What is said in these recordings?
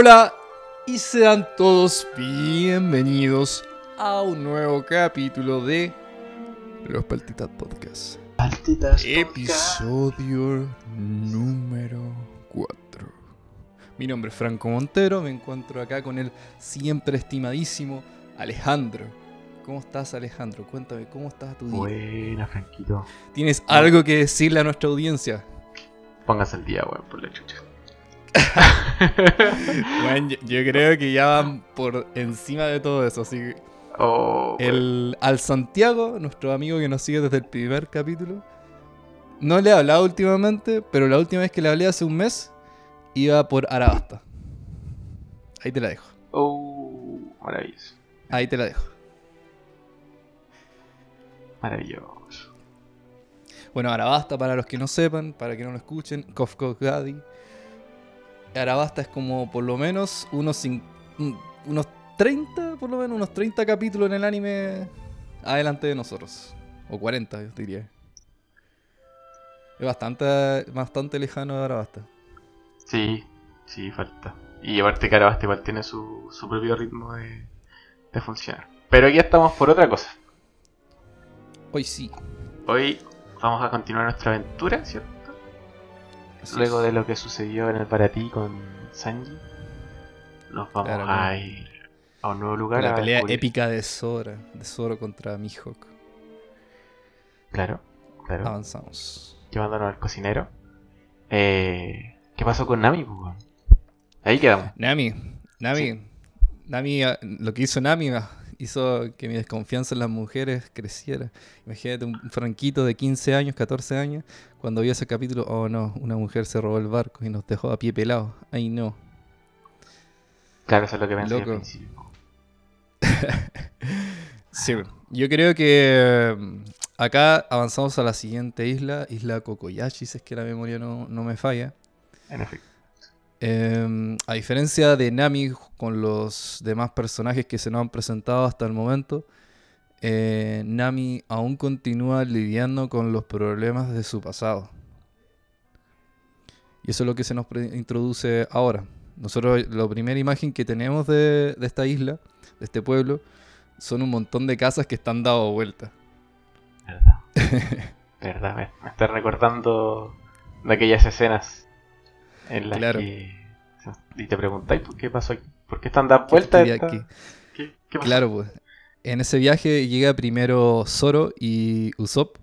Hola y sean todos bienvenidos a un nuevo capítulo de Los Paltitas Podcast. Paltitas Episodio número 4. Mi nombre es Franco Montero, me encuentro acá con el siempre estimadísimo Alejandro. ¿Cómo estás Alejandro? Cuéntame, ¿cómo estás tu día? Buena, Franquito. ¿Tienes algo que decirle a nuestra audiencia? Póngase el día, weón, por la chucha. Bueno, yo, yo creo que ya van por encima de todo eso, así que Oh, el, al Santiago, nuestro amigo que nos sigue desde el primer capítulo, no le he hablado últimamente, pero la última vez que le hablé hace un mes, iba por Arabasta. Ahí te la dejo. Oh, maravilloso. Ahí te la dejo. Maravilloso. Bueno, Arabasta, para los que no sepan, para que no lo escuchen, Kof Kof Gadi. Arabasta es como por lo menos unos, unos 30, por lo menos unos 30 capítulos en el anime adelante de nosotros. O 40, yo diría. Es bastante, bastante lejano de Arabasta. Sí, sí, falta. Y aparte Carabasta igual tiene su, su propio ritmo de, de funcionar. Pero aquí estamos por otra cosa. Hoy sí. Hoy vamos a continuar nuestra aventura, ¿cierto? Así Luego es. de lo que sucedió en el Baratí con Sanji, nos vamos Claro, a ir a un nuevo lugar. La a pelea descubrir- épica de Sora, de Zoro contra Mihawk. Claro, claro. Avanzamos. llevándonos al cocinero. Eh, ¿Qué pasó con Nami? Ahí quedamos. Nami, Nami, Nami, ah, lo que hizo Nami ah, hizo que mi desconfianza en las mujeres creciera. Imagínate un franquito de 15 años, 14 años, cuando vio ese capítulo, oh no, una mujer se robó el barco y nos dejó a pie pelado. Ay no. Claro, eso es lo que pensé al Loco. principio. Sí, yo creo que mm, acá avanzamos a la siguiente isla, isla Kokoyashi, si es que la memoria no, no me falla. En efecto. Eh, a diferencia de Nami con los demás personajes que se nos han presentado hasta el momento, eh, Nami aún continúa lidiando con los problemas de su pasado. Y eso es lo que se nos introduce ahora. Nosotros, la primera imagen que tenemos de, de esta isla, de este pueblo, son un montón de casas que están dado vuelta. Verdad. Verdad, me, me está recordando de aquellas escenas en las Claro. que. Y te preguntáis por qué pasó aquí. ¿Por qué están dando vueltas? esta- que- ¿Qué, qué pasó? Claro, pues. En ese viaje llega primero Zoro y Usopp.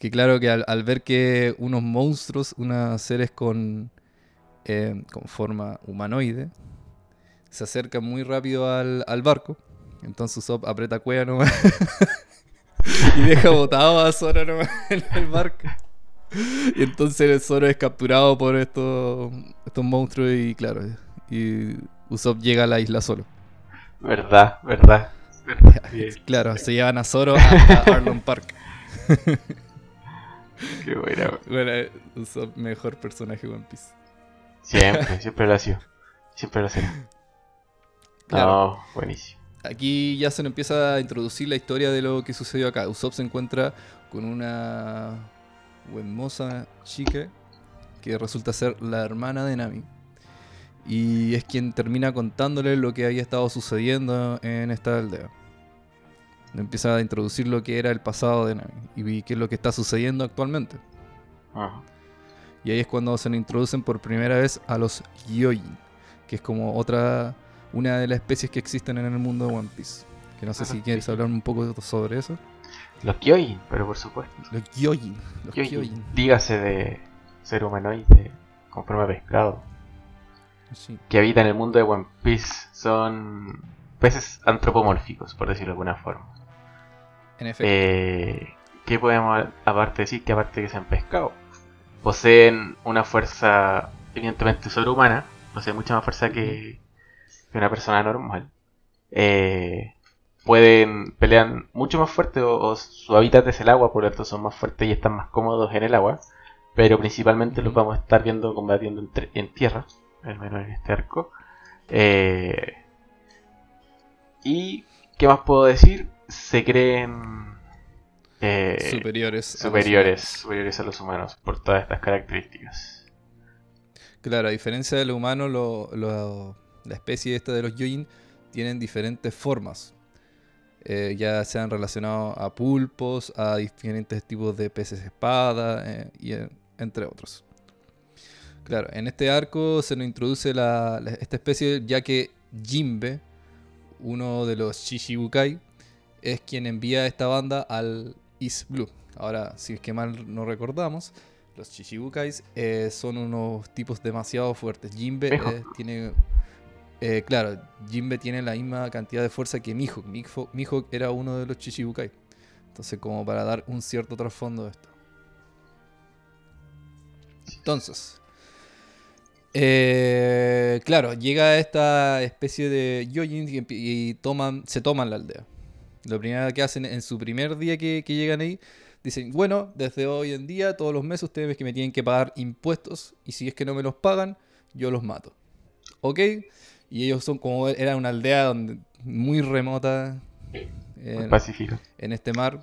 Que claro que al, al ver que unos monstruos, unos seres con, eh, con forma humanoide, se acercan muy rápido al, al barco. Entonces Usopp aprieta cueva nomás. y deja botado a Zoro nomás en el barco. Y entonces Zoro es capturado por estos, estos monstruos y claro, y Usopp llega a la isla solo. Verdad, verdad. Claro, se llevan a Zoro a, a Arlon Park. Qué buena. Bueno, eh, Usopp, mejor personaje de One Piece. Siempre, siempre lo ha sido. Siempre lo será. Claro. No, buenísimo. Aquí ya se nos empieza a introducir la historia de lo que sucedió acá. Usopp se encuentra con una hermosa chica que resulta ser la hermana de Nami. Y es quien termina contándole lo que había estado sucediendo en esta aldea. Le Empieza a introducir lo que era el pasado de Nami y qué es lo que está sucediendo actualmente. Ujú. Y ahí es cuando se nos introducen por primera vez a los Gyojin, que es como otra, una de las especies que existen en el mundo de One Piece. Que no sé si Ajá. quieres hablar un poco sobre eso. Los Kyojin, pero por supuesto. Los Gyojin, los Kyojin. Dígase de ser humanoide con forma de pescado. Sí. Que habitan el mundo de One Piece. Son peces antropomórficos, por decirlo de alguna forma. En efecto. Eh, ¿Qué podemos aparte decir? Que aparte de que sean pescado, poseen una fuerza evidentemente sobrehumana, poseen mucha más fuerza que, que una persona normal. Eh, pueden pelean mucho más fuerte o, o su hábitat es el agua, por lo tanto son más fuertes y están más cómodos en el agua. Pero principalmente los vamos a estar viendo combatiendo en, tierra, al menos en este arco. Eh, y ¿qué más puedo decir? Se creen eh, superiores. a los superiores, humanos. superiores a los humanos por todas estas características. Claro, a diferencia de lo humano, lo- lo- la especie esta de los Yojin tienen diferentes formas. Eh, ya sean relacionados a pulpos, a diferentes tipos de peces espada, eh, y en- entre otros. Claro, en este arco se nos introduce la- la- esta especie ya que Jinbe, uno de los Shishibukai, es quien envía esta banda al East Blue. Ahora, si es que mal no recordamos, los Chichibukais eh, son unos tipos demasiado fuertes. Eh, tiene. Eh, claro, Jinbe tiene la misma cantidad de fuerza que Mihawk. Mihawk, era uno de los Chichibukai. Entonces, como para dar un cierto trasfondo de esto. Entonces. eh, claro, llega esta especie de Yojin y, toman, se toman la aldea. Lo primero que hacen en su primer día que, que llegan ahí, dicen, bueno, desde hoy en día, todos los meses ustedes que me tienen que pagar impuestos y si es que no me los pagan, yo los mato. ¿Ok? Y ellos son como, era una aldea donde, muy remota Muy en, pacífico. en este mar.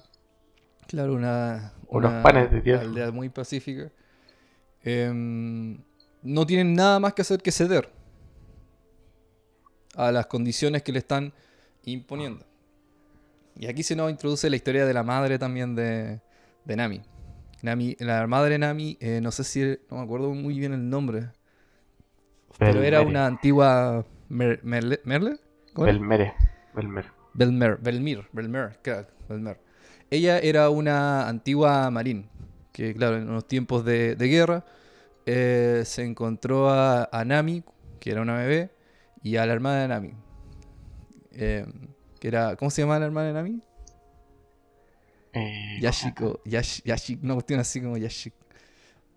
Claro, una, Unos una panes de tierra. aldea muy pacífica. Em, no tienen nada más que hacer que ceder a las condiciones que le están imponiendo. Y aquí se nos introduce la historia de la madre también de, de Nami. Nami. La madre Nami, eh, no sé si, no me acuerdo muy bien el nombre, pero era una antigua Mer- Merle, ¿Merle? ¿Cómo? Belmere. Belmere. Belmer, Belmir, Belmer, claro, Belmer. Ella era una antigua marín, que claro, en unos tiempos de, de guerra eh, se encontró a, a Nami, que era una bebé, y a la hermana de Nami. eh, que era, ¿cómo se llamaba la hermana de Nami? Eh, Yashiko, Yash, Yashik, una cuestión así como Yashik.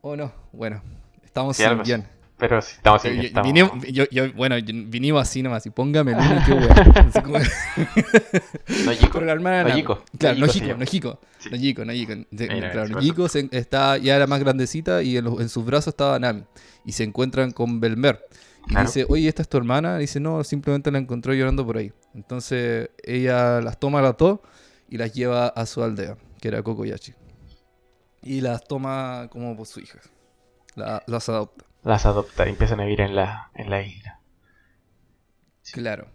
Oh no, bueno, estamos Sí, bien. Pero sí, estamos bien. yo- vinimos- yo- yo- bueno, yo- vinimos así nomás, y póngame el uno, qué weá. Así como- Nojiko. Pero la hermana de Nami. Nojiko. Claro. Nojiko, Nojiko. De- Mira, claro, se- está, ya era más grandecita y en, los- en sus brazos estaba Nami. Y se encuentran con Belmer. Y Claro. dice, oye, ¿esta es tu hermana? Y dice, no, simplemente la encontró llorando por ahí. Entonces ella las toma a las dos y las lleva a su aldea, que era Kokoyachi. Y las toma como por su hija. La- las adopta. Las adopta y empiezan a vivir en la, en la isla. Claro.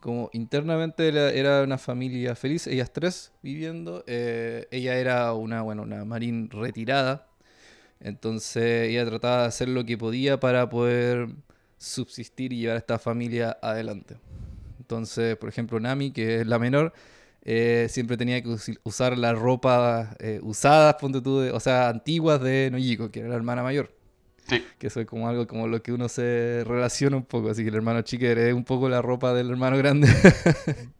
Como internamente era, una familia feliz, ellas tres viviendo. eh, ella era una, bueno, una marín retirada. Entonces ella trataba de hacer lo que podía para poder subsistir y llevar a esta familia adelante. Entonces, por ejemplo, Nami, que es la menor, eh, siempre tenía que usar la ropa eh, usada, ponte tú, de- o sea, antiguas de Nojiko, que era la hermana mayor. Sí. Que eso es como algo como lo que uno se relaciona un poco. Así que el hermano chico hereda un poco la ropa del hermano grande.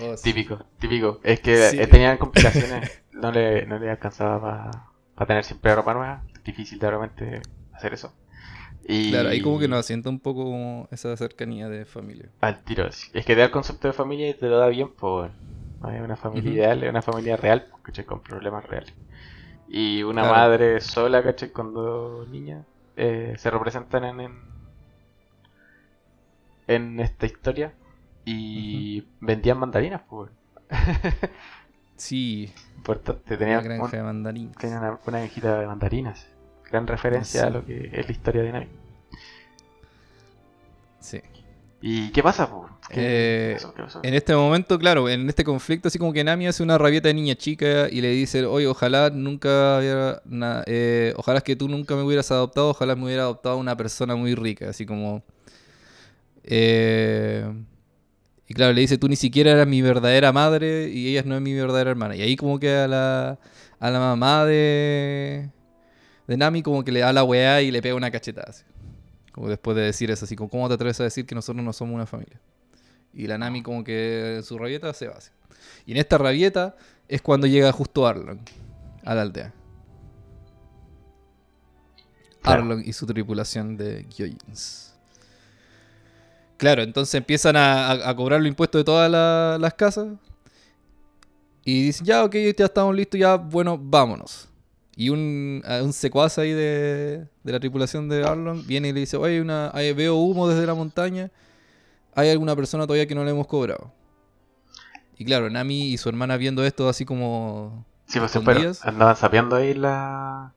Oh, sí. Típico, típico. Es que Sí. eh, tenían complicaciones. no, le, no le alcanzaba para tener siempre ropa nueva. Difícil de repente hacer eso. Y Claro, ahí como que nos asienta un poco como esa cercanía de familia. Al tiro. Es que te da el concepto de familia y te lo da bien por... No es una familia Ujú. ideal, es una familia real, ¿cachai? Con problemas reales. Y una Claro. madre sola, ¿cachai? Con dos niñas. eh, se representan en, en, en esta historia. Y vendían mandarinas, pues. Sí, Importante, una granja un- de mandarín. tenían una, una granjita de mandarinas. Gran referencia Sí. a lo que es la historia de Nami. Sí. ¿Y qué pasa? ¿Qué, Eh, pasó? ¿Qué pasó? En este momento, claro, en este conflicto, así como que Nami hace una rabieta de niña chica y le dice, oye, ojalá nunca hubiera na- eh, ojalá que tú nunca me hubieras adoptado, ojalá me hubiera adoptado una persona muy rica, así como... eh, y claro, le dice, tú ni siquiera eras mi verdadera madre y ella no es mi verdadera hermana. Y ahí como que a la, a la mamá de, de Nami como que le da la weá y le pega una cachetada. así. Como después de decir eso, así como, ¿cómo te atreves a decir que nosotros no somos una familia? Y la Nami como que en su rabieta se va. así. Y en esta rabieta es cuando llega justo Arlong a la aldea. Claro. Arlong y su tripulación de Gyojins. Claro, entonces empiezan a, a- a cobrar los impuestos de todas la- las casas. Y dicen, ya, ok, ya estamos listos, ya, bueno, vámonos. Y un, un secuaz ahí de, de la tripulación de Arlong viene y le dice, oye, una, ahí veo humo desde la montaña. ¿Hay alguna persona todavía que no le hemos cobrado? Y claro, Nami y su hermana viendo esto así como Sí, pues escondidas. Andaban sapeando ahí la...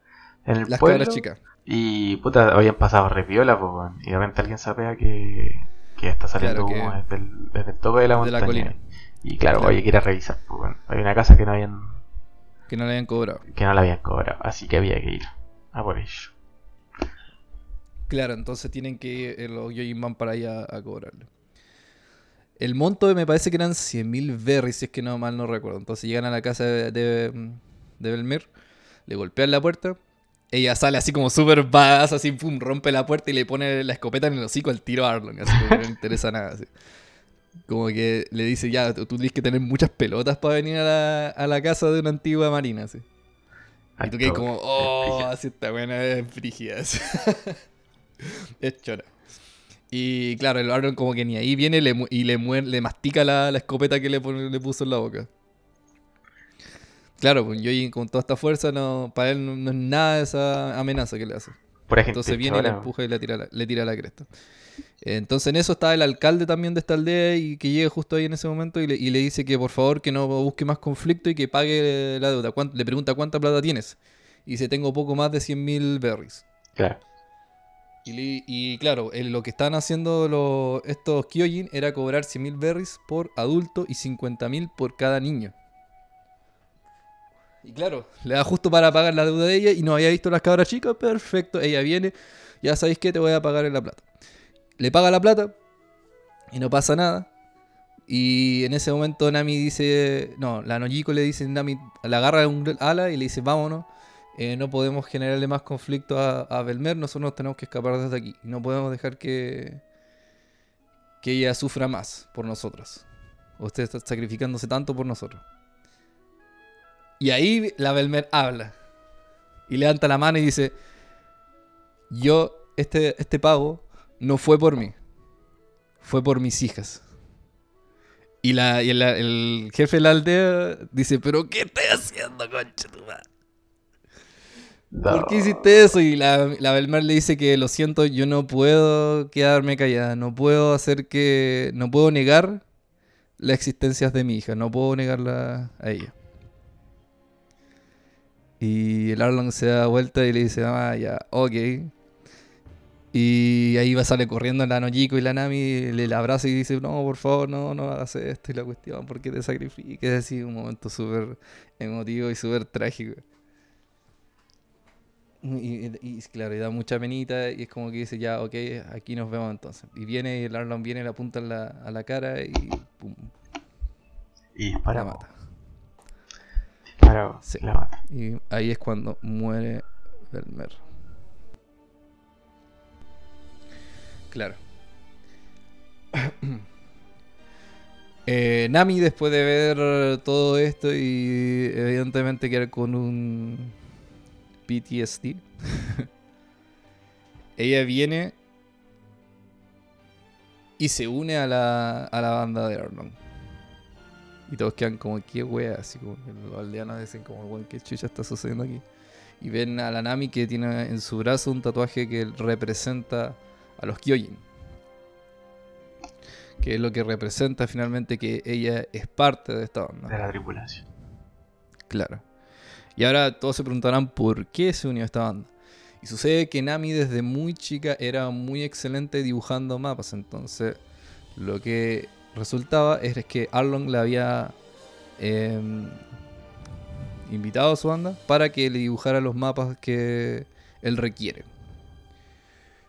en el las pueblo. chicas. Y puta, habían pasado repiola, pues. Y de repente alguien sapea que, que está saliendo Claro, que- humo desde, el, desde el tope de la de montaña. la colina. Y claro, Claro. oye, quiere revisar, pues, weón. Hay una casa que no habían, Que no le habían cobrado. que no la habían cobrado, así que había que ir a por ello. Claro, entonces tienen que ir eh, los Yojin van para allá a cobrarle. El monto me parece que eran 100.000 berries, si es que no mal no recuerdo. Entonces llegan a la casa de, de, de Belmer, le golpean la puerta. Ella sale así como súper badass, así pum, rompe la puerta y le pone la escopeta en el hocico al tiro a Arlong. Así que no le interesa nada. Así. Como que le dice, ya, tú, tú tienes que tener muchas pelotas para venir a la, a la casa de una antigua marina. Así. Y tú que Acto- como, oh, así está buena, es frígida. es chora. Y claro, el Aaron como que ni ahí viene le y le, muer- le mastica la, la escopeta que le, le puso en la boca. Claro, pues Yoji con toda esta fuerza, no, para él no, no es nada esa amenaza que le hace. Pura gente Entonces viene y le chora, empuja y le tira la, le tira la cresta. Entonces en eso está el alcalde también de esta aldea y que llega justo ahí en ese momento y le, y le dice que por favor que no busque más conflicto y que pague la deuda. ¿Cuán- le pregunta cuánta plata tienes. Y dice tengo poco más de 100.000 berries. Claro. Y, claro, el- lo que están haciendo los, estos Kyojin era cobrar 100.000 berries por adulto y 50.000 por cada niño. Y claro, le da justo para pagar la deuda de ella y no había visto las cabras chicas, perfecto, ella viene, ya sabéis que te voy a pagar en la plata. Le paga la plata y no pasa nada. Y en ese momento Nami dice, no, la Nojiko le dice, Nami la agarra de un ala y le dice, vámonos, eh, no podemos generarle más conflicto a, Belmer, nosotros nos tenemos que escapar desde aquí. No podemos dejar que, que ella sufra más por nosotros. Usted está sacrificándose tanto por nosotros. Y ahí la Belmer habla. Y levanta la mano y dice, yo, este, este pago no fue por mí. Fue por mis hijas. Y, la, y el, el jefe de la aldea dice, pero ¿qué estás haciendo, concha tu madre? ¿Por qué hiciste eso? Y la, la Belmar le dice que lo siento, yo no puedo quedarme callada, no puedo hacer que. no puedo negar las existencias de mi hija, no puedo negarla a ella. Y el Arlong se da vuelta y le dice, ah, ya, ok. Y ahí va, sale corriendo la Nojiko y la Nami, le la abraza y dice, no, por favor, no, no hagas esto y la cuestión, ¿por qué te sacrifiques? Así un momento súper emotivo y súper trágico. Y, y- y, claro, y da mucha penita y es como que dice, ya, ok, aquí nos vemos entonces. Y viene y el Arlong viene, le apunta en la, a la cara y pum, Y la disparamos. mata. Disparamos. Sí. La. Y ahí es cuando muere Belmer. Claro. Eh, Nami, después de ver todo esto y evidentemente quedar con un PTSD, ella viene y se une a la, a la banda de Arlong. Y todos quedan como, qué wea, así como los aldeanos dicen como, weón, qué chucha está sucediendo aquí. Y ven a la Nami que tiene en su brazo un tatuaje que representa a los Kyojin. Que es lo que representa finalmente que ella es parte de esta banda. De la tripulación. Claro. Y ahora todos se preguntarán por qué se unió a esta banda. Y sucede que Nami desde muy chica era muy excelente dibujando mapas. Entonces, lo que resultaba es que Arlong le había em, invitado a su banda para que le dibujara los mapas que él requiere.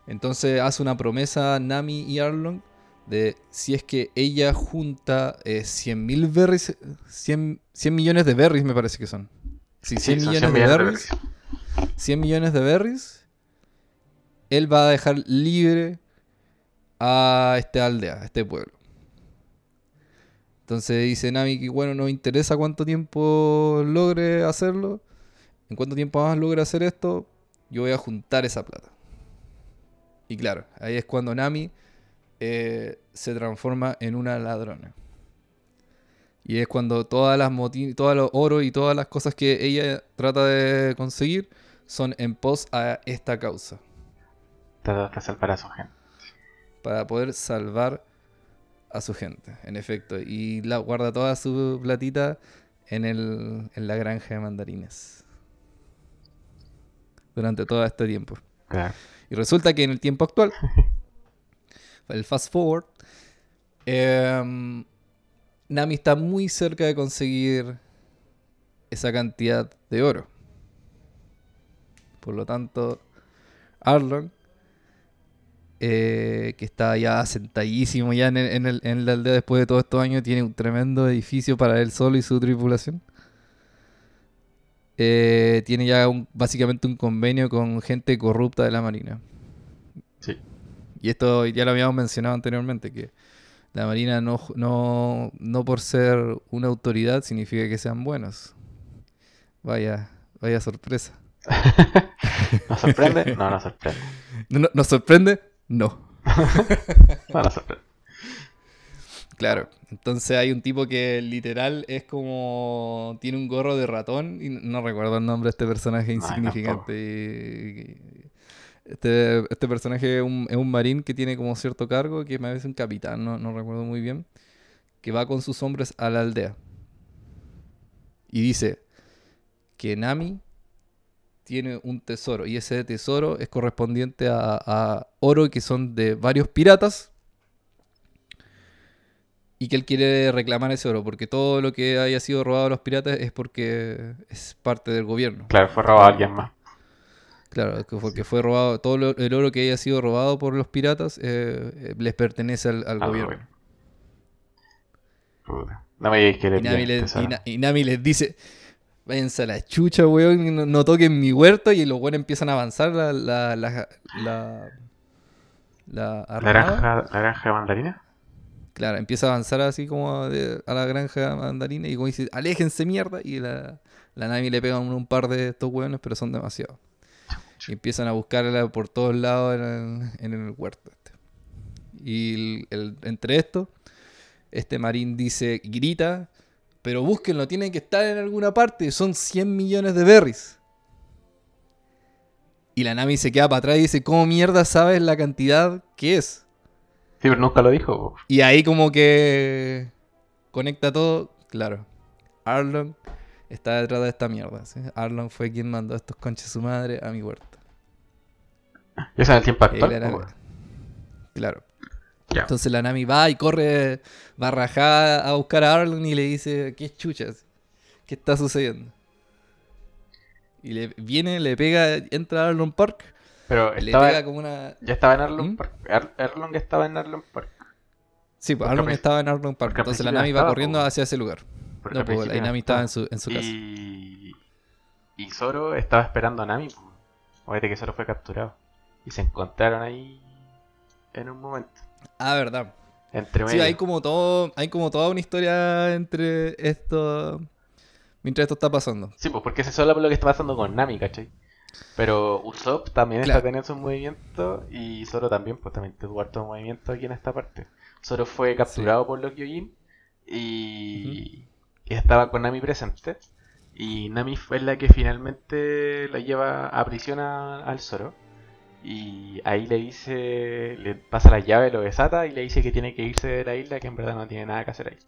Entonces hace una promesa a Nami y Arlong de si es que ella junta eh, 100.000 berries, 100, 100 millones de berries me parece que son. Sí, 100 Sí, son millones 100 de millones de berries. 100 millones de berries. Él va a dejar libre a esta aldea, a este pueblo. Entonces dice Nami que bueno, no me interesa cuánto tiempo logre hacerlo. En cuánto tiempo más logre hacer esto, yo voy a juntar esa plata. Y claro, ahí es cuando Nami eh, se transforma en una ladrona. Y es cuando todas las moti- todo el oro y todas las cosas que ella trata de conseguir son en pos a esta causa. Trata de salvar a su gente. Para poder salvar a su gente, en efecto. Y la guarda toda su platita en, el, en la granja de mandarines. Durante todo este tiempo. Claro. Y resulta que en el tiempo actual, el fast forward, em, Nami está muy cerca de conseguir esa cantidad de oro. Por lo tanto, Arlong, eh, que está ya sentadísimo ya en, el- en el- en la aldea después de todos estos años, tiene un tremendo edificio para él solo y su tripulación. Eh, tiene ya un- básicamente un convenio con gente corrupta de la Marina. Sí. Y esto ya lo habíamos mencionado anteriormente, que la Marina no, no, no por ser una autoridad significa que sean buenos. Vaya, vaya sorpresa. ¿Nos sorprende? No, nos sorprende. ¿No- no- ¿Nos sorprende? No. Sorprende. Claro. Entonces hay un tipo que literal es como... Tiene un gorro de ratón y no recuerdo el nombre de este personaje Ay, insignificante. Este, este personaje es un, es un marín que tiene como cierto cargo, que me parece un capitán, no, no recuerdo muy bien, que va con sus hombres a la aldea. Y dice que Nami tiene un tesoro y ese tesoro es correspondiente a, a oro que son de varios piratas y que él quiere reclamar ese oro porque todo lo que haya sido robado a los piratas es porque es parte del gobierno. Claro, fue robado a alguien más. Claro, que porque fue robado, todo lo- el oro que haya sido robado por los piratas eh, eh, les pertenece al, al Al gobierno. No me digas que le Y Nami, piden les, tesoro. y Na- y Nami les dice, váyanse a la chucha, weón, no, no toquen mi huerto. Y los weones empiezan a avanzar la... La, la, la, la armada. ¿Naranja, naranja mandarina? Claro, empieza a avanzar así como de- a la granja mandarina y como dice, aléjense mierda. Y la, la Nami le pega un, un par de estos hueones, pero son demasiados. Y empiezan a buscarla por todos lados en el, en el huerto. este. Y el- el- entre esto, este marín dice, grita, pero búsquenlo, tienen que estar en alguna parte, son 100 millones de berries. Y la Nami se queda para atrás y dice, ¿cómo mierda sabes la cantidad que es? Sí, pero nunca lo dijo. Y ahí como que conecta todo, claro. Arlong está detrás de esta mierda. ¿sí? Arlong fue quien mandó a estos conches su madre a mi huerta. Y en el tiempo actual. era-. Claro. Entonces la Nami va y corre barrajada a buscar a Arlong y le dice, ¿qué chuchas? ¿Qué está sucediendo? Y le viene, le pega, entra a Arlong Park, Pero le estaba, pega como una... ya estaba en Arlong ¿Mm? Park. Ar- Arlong estaba en Arlong Park. Sí, pues Arlong estaba en Arlong Park. Entonces la Nami va corriendo hacia ese lugar. No, pues la Nami estaba en su, en su casa. Y... y Zoro estaba esperando a Nami. Fíjate que Zoro fue capturado. Y se encontraron ahí en un momento. Ah, verdad. Entre medio. Sí, hay como todo, hay como toda una historia entre esto mientras esto está pasando. Sí, pues porque se solo por lo que está pasando con Nami, ¿cachai? Pero Usopp también Claro. está teniendo sus movimientos y Zoro también, pues también tuvo harto movimiento aquí en esta parte. Zoro fue capturado por los Gyojin y... y estaba con Nami presente. Y Nami fue la que finalmente la lleva a prisión a- al Zoro. Y ahí le dice, le pasa la llave, lo desata y le dice que tiene que irse de la isla, que en verdad no tiene nada que hacer ahí.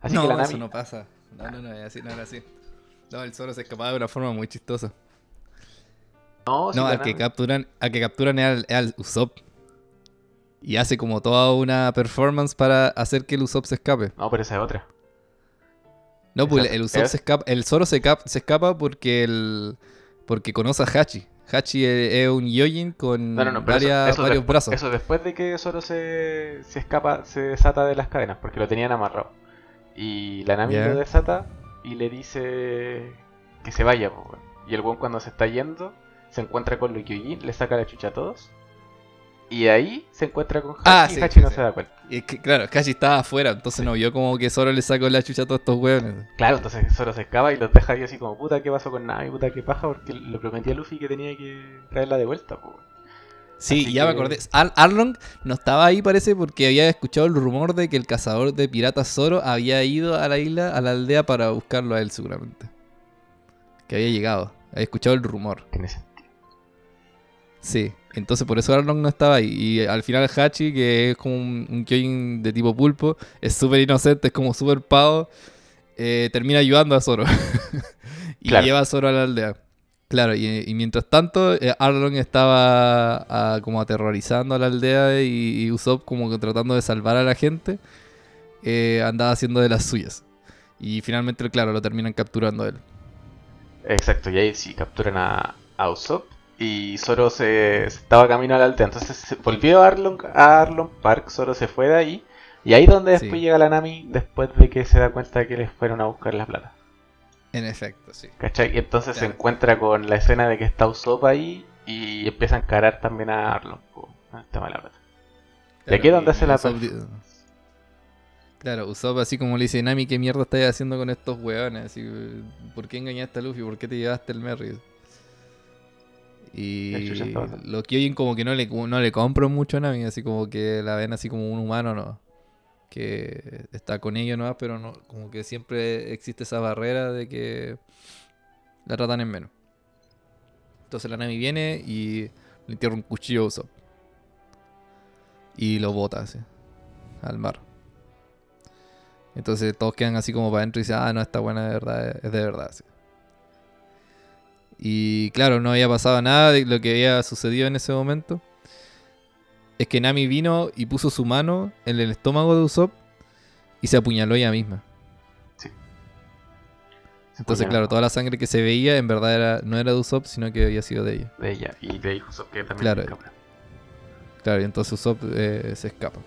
Así no, que la eso Nami, no pasa. No, no, no, es así, no era así. No, el Zoro se escapaba de una forma muy chistosa. no, al que capturan, al que capturan es al, es al Usopp. Y hace como toda una performance para hacer que el Usopp se escape. no, pero esa es otra. No, pues el Usopp es- se escapa, el Zoro se, cap- se escapa porque el porque conoce a Hachi. Hachi es, un Yojin con No, no, no, pero eso- varias- eso, varios brazos. eso después de que Zoro se, se escapa, se desata de las cadenas, porque lo tenían amarrado. Y la Nami lo desata y le dice que se vaya. po. Y el buen cuando se está yendo, se encuentra con los Kyojin, le saca la chucha a todos. Y ahí se encuentra con Hachi Ah, y sí, Hachi sí, no sí. se da cuenta. Y es que, claro, Hachi estaba afuera, entonces no vio como que Zoro le sacó la chucha a todos estos hueones. Claro, entonces Zoro se escapa y los deja ahí así como, puta, ¿qué pasó con Nami? Puta, ¿qué paja? Porque le prometí a Luffy que tenía que traerla de vuelta. Sí, Así ya me acordé. Ar- Arlong no estaba ahí, parece, porque había escuchado el rumor de que el cazador de piratas Zoro había ido a la isla, a la aldea, para buscarlo a él, seguramente. Que había llegado. Había escuchado el rumor. Tiene sentido. Sí, entonces por eso Arlong no estaba ahí. Y al final Hachi, que es como un, un Kyojin de tipo pulpo, es súper inocente, es como súper pavo, eh, termina ayudando a Zoro. y Claro. lleva a Zoro a la aldea. Claro, y, y mientras tanto, eh, Arlong estaba ah, como aterrorizando a la aldea y, y Usopp como que tratando de salvar a la gente. eh, andaba haciendo de las suyas. Y finalmente, claro, lo terminan capturando a él. Exacto, y ahí sí capturan a, a Usopp. Y Zoro se, se estaba camino a la aldea. Entonces se volvió a Arlong, a Arlong Park. Zoro se fue de ahí. Y ahí donde después Sí. llega la Nami. Después de que se da cuenta de que les fueron a buscar la plata. En efecto, sí. ¿Cachai? Y entonces se Claro. encuentra con la escena de que está Usopp ahí. Y empieza a encarar también a Arlong. el tema de la plata. Y aquí es donde hace la Usopp Claro, Usopp así como le dice, Nami, ¿qué mierda estás haciendo con estos weones? ¿Por qué engañaste a Luffy? ¿Por qué te llevaste el Merry? Y los Kyojin como que no le, no le compran mucho a Nami, así como que la ven así como un humano, ¿no? Que está con ellos, ¿no? Pero no, como que siempre existe esa barrera de que la tratan en menos. Entonces la Nami viene y le entierra un cuchillo a Usopp. Y lo bota así, al mar. Entonces todos quedan así como para adentro y dicen, ah, no, esta buena de verdad, es de verdad. así. Y claro, no había pasado nada de lo que había sucedido en ese momento. Es que Nami vino y puso su mano en el estómago de Usopp y se apuñaló ella misma. Entonces, apuñaló. claro, toda la sangre que se veía en verdad era, no era de Usopp, sino que había sido de ella. De ella. Y de ahí Usopp que también Claro. escapa. Claro, y entonces Usopp eh, se escapa.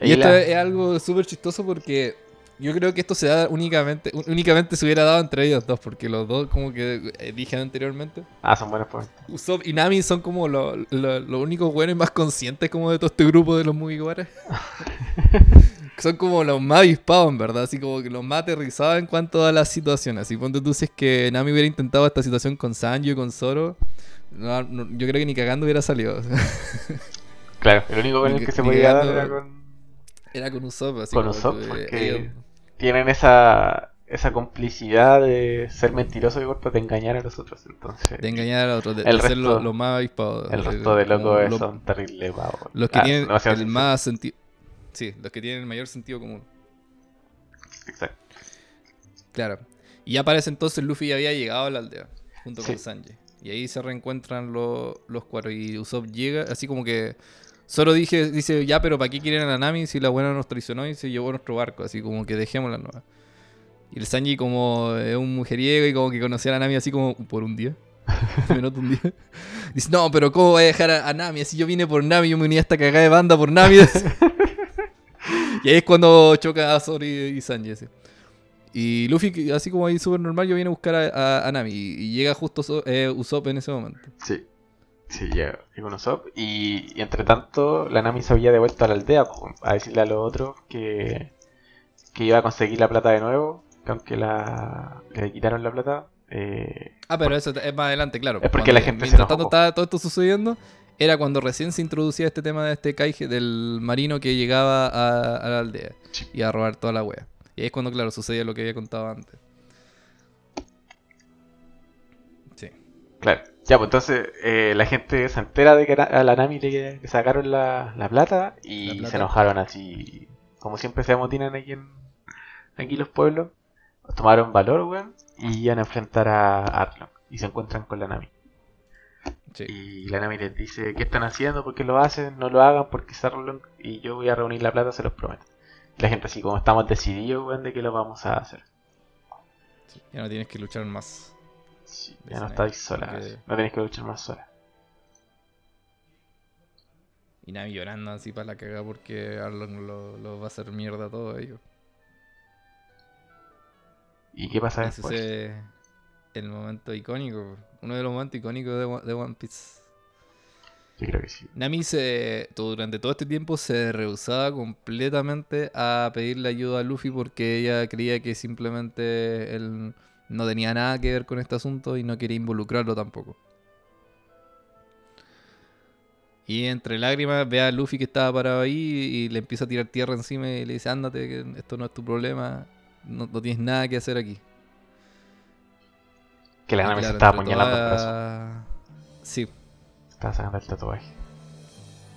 Y esto la- es algo súper chistoso porque yo creo que esto se da únicamente, únicamente se hubiera dado entre ellos dos, porque los dos, como que eh, dije anteriormente, Ah, son buenos momentos. Usopp y Nami son como lo- lo- los únicos buenos y más conscientes como de todo este grupo de los Mugiwara. son como los más avispados, en verdad, así como que los más aterrizados en cuanto a las situaciones. Así ponte tú si es que Nami hubiera intentado esta situación con Sanji o con Zoro, no- no- yo creo que ni cagando hubiera salido. Claro, el único con el que- que se podía dar era con. Era con Usopp, así Con Usopp, que porque- ellos- Tienen esa. Esa complicidad de ser mentiroso y golpe de engañar a los otros. Entonces, De engañar a otros, de, El de ser resto- lo, lo más avispado. el eh, resto de locos lo- son terribles pavos. Los que Ah, tienen el más sentido. Sí, los que tienen el mayor sentido común. Exacto. Claro. Y ya parece entonces Luffy ya había llegado a la aldea, junto Sí. con Sanji. Y ahí se reencuentran los, los cuatro. Y Usopp llega, así como que. Solo dije, dice, ya, pero ¿para qué quieren a la Nami si la buena nos traicionó y se llevó nuestro barco? Así como que dejémosla nueva. Y el Sanji como es un mujeriego y como que conocía a la Nami así como por un día. Menos de un día. Dice, no, pero ¿cómo voy a dejar a, a Nami? Así yo vine por Nami, yo me uní a esta cagada de banda por Nami. y ahí es cuando choca a Zoro y, Sanji. así. Y Luffy, así como ahí súper normal, yo vine a buscar a, a- a Nami. Y, llega justo eh, Usopp en ese momento. Sí. Sí, Usopp. Y, y entre tanto, la Nami se había devuelto a la aldea a decirle a los otros que, que iba a conseguir la plata de nuevo. Que aunque la, le quitaron la plata, eh, Ah, pero eso es más adelante, claro. Es porque Cuando- la gente se Mientras enojó, tanto estaba todo esto sucediendo, era cuando recién se introducía este tema de este Kaige, del marino que llegaba a, a la aldea Sí. y a robar toda la wea. Y ahí es cuando, claro, sucedía lo que había contado antes. Sí. Claro. Ya, pues entonces eh, la gente se entera de que a la Nami le, sacaron la, la plata y La plata. se enojaron así. Como siempre se amotinan aquí en aquí los pueblos. Tomaron valor, weón, y iban a enfrentar a Arlong. Y se encuentran con la Nami. Sí. Y la Nami les dice, ¿qué están haciendo? ¿Por qué lo hacen? No lo hagan porque es Arlong y yo voy a reunir la plata, se los prometo. Y la gente así, como estamos decididos, weón, de que lo vamos a hacer. Sí, Ya no tienes que luchar más. Sí, ya no estáis solas, porque- no tenéis que luchar más solas. Y Nami llorando así para la cagada porque Arlong lo, lo va a hacer mierda a todo ello. ¿Y qué pasa Ese después? es el momento icónico, uno de los momentos icónicos de, One- de One Piece. Yo creo que sí. Nami se, todo- durante todo este tiempo se rehusaba completamente a pedirle ayuda a Luffy porque ella creía que simplemente él no tenía nada que ver con este asunto y no quería involucrarlo tampoco. Y entre lágrimas ve a Luffy que estaba parado ahí y le empieza a tirar tierra encima y le dice, ándate, que esto no es tu problema, no, no tienes nada que hacer aquí. Que la Y Nami se claro, estaba apuñalando toda- Sí, Estaba sacando el tatuaje.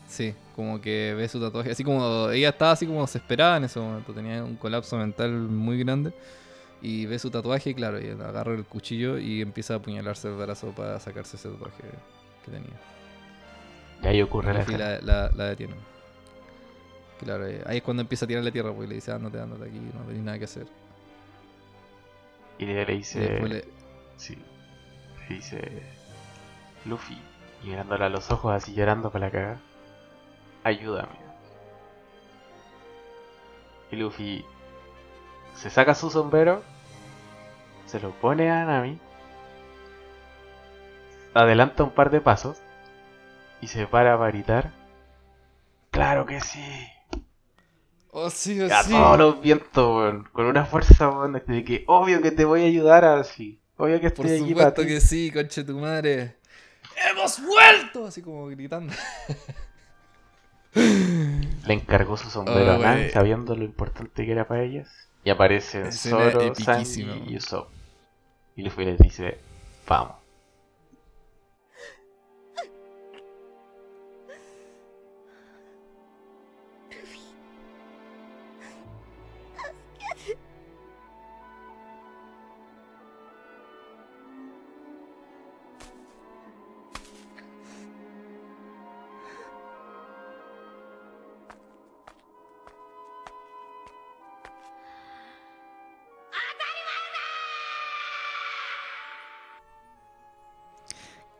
Sí, como que ve su tatuaje. Así como ella estaba así como desesperada en ese momento. Tenía un colapso mental muy grande. Y ve su tatuaje, y claro, y agarra el cuchillo y empieza a apuñalarse el brazo para sacarse ese tatuaje que tenía. Y ahí ocurre la la, la, la detienen. Claro, eh, ahí es cuando empieza a tirar la tierra, porque le dice, ándate, ándate aquí, no tenés nada que hacer. Y le, Y dice. después le- Sí. Le dice. Luffy. Y mirándole a los ojos así llorando para la caga. Ayúdame. Y Luffy se saca su sombrero. Se lo pone a Nami. Adelanta un par de pasos. Y se para para gritar. ¡Claro que sí! Oh, sí, A todos los vientos, weón. Con una fuerza, weón. De que obvio que te voy a ayudar así. Obvio que Por estoy aquí para supuesto ti. que sí, conche tu madre. ¡Hemos vuelto! Así como gritando. Le encargó su sombrero Oh, a Nami, wey. sabiendo lo importante que era para ellas. Y aparecen Escena Zoro, Sanji y Usopp. Y Luffy les dice, vamos.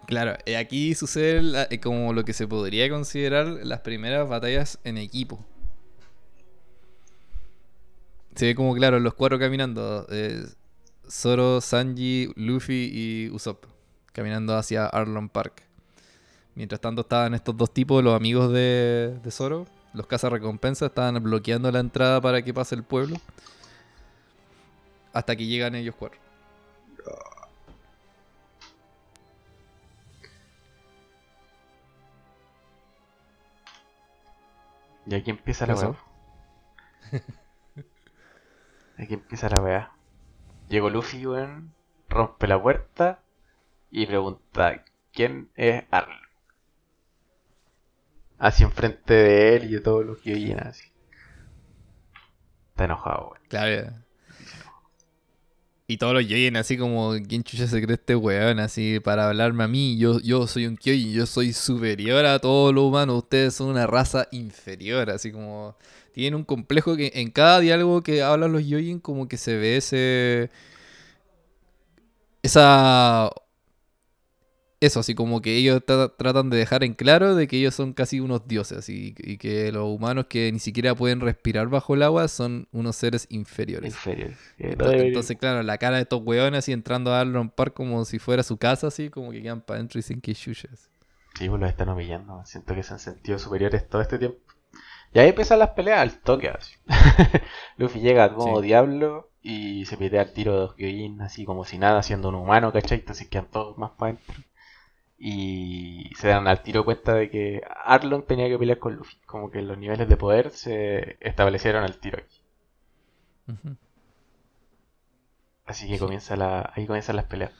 Claro, eh, aquí sucede eh, como lo que se podría considerar las primeras batallas en equipo. Se ve como, claro, los cuatro caminando. eh, Zoro, Sanji, Luffy y Usopp. Caminando hacia Arlon Park. Mientras tanto estaban estos dos tipos, los amigos de, de Zoro. Los cazarrecompensas estaban bloqueando la entrada para que pase el pueblo. Hasta que llegan ellos cuatro. Y aquí empieza la ¿Qué weá. Aquí empieza la weá. Llegó Luffy, weón. Rompe la puerta. Y pregunta, ¿quién es Arlong? Así enfrente de él y de todos los que oyen así. Está enojado, weón. Claro. Y todos los Yoyin así como, ¿quién chucha se cree este weón? Así para hablarme a mí, yo, yo soy un Kyojin, yo soy superior a todos los humanos, ustedes son una raza inferior, así como... Tienen un complejo que en cada diálogo que hablan los Yoyin como que se ve ese... Esa... Eso, así como que ellos tra- tratan de dejar en claro de que ellos son casi unos dioses y que los humanos que ni siquiera pueden respirar bajo el agua son unos seres inferiores. Inferior. Eh, Entonces, claro, la cara de estos weones así entrando a Arlon Park como si fuera su casa, así como que quedan para adentro y dicen que chuchas. Sí, pues los están humillando. Siento que se han sentido superiores todo este tiempo. Y ahí empiezan las peleas al toque así. Luffy llega como Sí. diablo y se pide al tiro de los Gyojin así como si nada, siendo un humano, ¿cachai? Entonces quedan todos más para adentro. Y se dan al tiro cuenta de que Arlong tenía que pelear con Luffy. Como que los niveles de poder se establecieron al tiro aquí. Así que comienza la, ahí comienzan las peleas.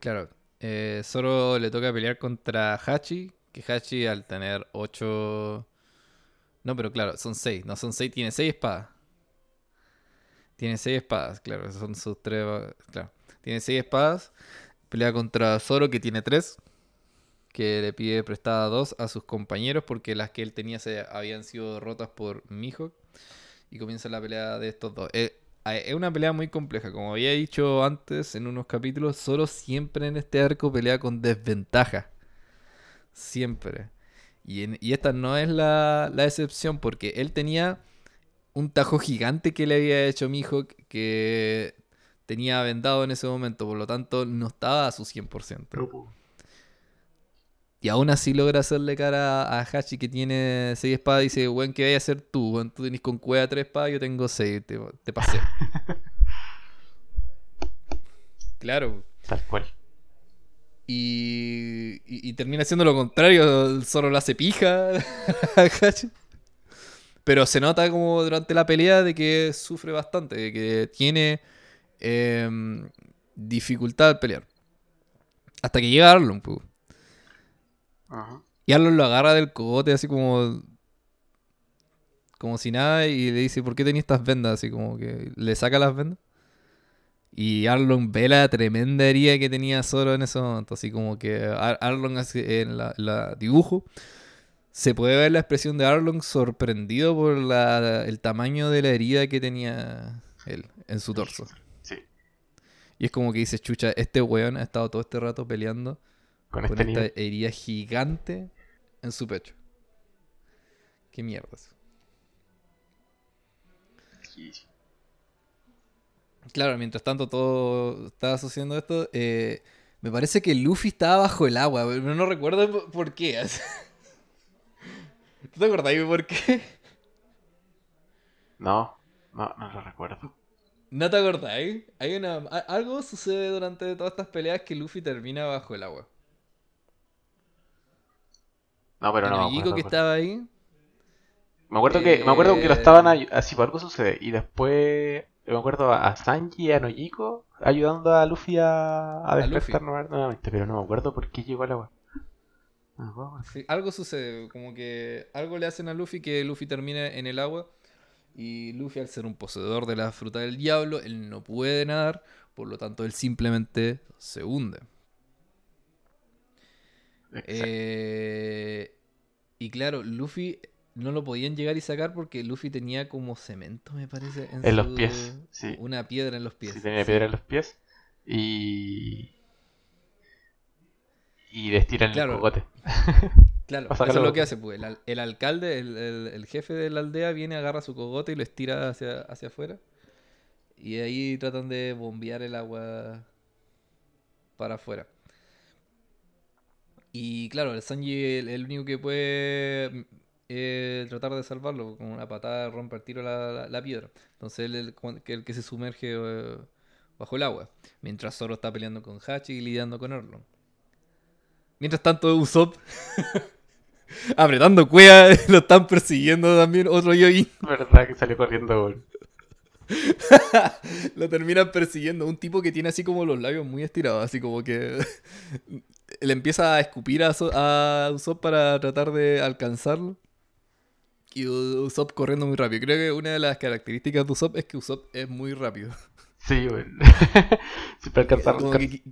Claro, eh, Zoro le toca pelear contra Hachi, que Hachi al tener 8... No, pero claro, son 6, no son 6, tiene 6 espadas. Tiene 6 espadas, claro, son sus tres... Claro, tiene 6 espadas, pelea contra Zoro que tiene 3, que le pide prestada 2 a sus compañeros porque las que él tenía se habían sido rotas por Mihawk. Y comienza la pelea de estos dos. Eh, a- es una pelea muy compleja. Como había dicho antes en unos capítulos, Zoro siempre en este arco pelea con desventaja. Siempre. Y, esta no es la, la excepción porque él tenía un tajo gigante que le había hecho Mihawk que tenía vendado en ese momento. Por lo tanto, no estaba a su 100%. Y aún así logra hacerle cara a Hachi que tiene 6 espadas y dice, weón, ¿qué vais a hacer tú? Weón, tú tenés con cueva 3 espadas, yo tengo 6, te, te pasé. claro. Tal cual. Y, y, y termina haciendo lo contrario, el Zoro lo hace pija a Hachi. Pero se nota como durante la pelea de que sufre bastante, de que tiene em, dificultad al pelear. Hasta que llega pues. Ajá. Y Arlon lo agarra del cogote así como. como si nada y le dice, ¿por qué tenía estas vendas? Así como que le saca las vendas. Y Arlong ve la tremenda herida que tenía Zoro en ese momento. Así como que Arlong en la, la dibujo se puede ver la expresión de Arlong sorprendido por la, el tamaño de la herida que tenía él en su torso. Y es como que dice, chucha, este weón ha estado todo este rato peleando Con, con, este esta herida gigante en su pecho. Qué mierdas. Sí. Claro, mientras tanto todo estaba sucediendo esto, eh, me parece que Luffy estaba bajo el agua, pero no recuerdo por- por qué. ¿Tú te acordás por qué? No, no, no lo recuerdo. ¿No te acordáis? Hay una, algo sucede durante todas estas peleas que Luffy termina bajo el agua. No, pero no el acuerdo. que estaba ahí. Me acuerdo que, me acuerdo que lo Eh, estaban así, por algo sucede. Y después me acuerdo a, Sanji y a Nojiko ayudando a Luffy a, a A despertar Luffy. nueva- nuevamente, pero no me acuerdo por qué llegó al agua. No. Sí, algo sucede, como que algo le hacen a Luffy que Luffy termina en el agua. Y Luffy, al ser un poseedor de la fruta del diablo, él no puede nadar, por lo tanto, él simplemente se hunde. Eh, y claro, Luffy no lo podían llegar y sacar porque Luffy tenía como cemento, me parece. En los su- pies, sí. Una piedra en los pies. Sí, tenía piedra en los pies. Y. Y le estiran Claro. el cogote. Claro, eso es lo que hace, pues. El, al- el alcalde, el, el- el jefe de la aldea, viene, agarra su cogote y lo estira hacia, hacia afuera. Y ahí tratan de bombear el agua para afuera. Y claro, el Sanji el, el único que puede mm, eh, tratar de salvarlo con una patada rompe el tiro la, la- la piedra. Entonces él es el, cu- que el que se sumerge eh, bajo el agua. Mientras Zoro está peleando con Hachi y lidiando con Erlon. Mientras tanto, Usopp apretando cuea, lo están persiguiendo también otro Yoin. ¿Verdad que salió corriendo? weón? lo terminan persiguiendo. Un tipo que tiene así como los labios muy estirados, así como que le empieza a escupir a, So- a Usopp para tratar de alcanzarlo. Y Usopp corriendo muy rápido. Creo que una de las características de Usopp es que Usopp es muy rápido. Sí, weón. Siempre alcanza a Como buscar. que-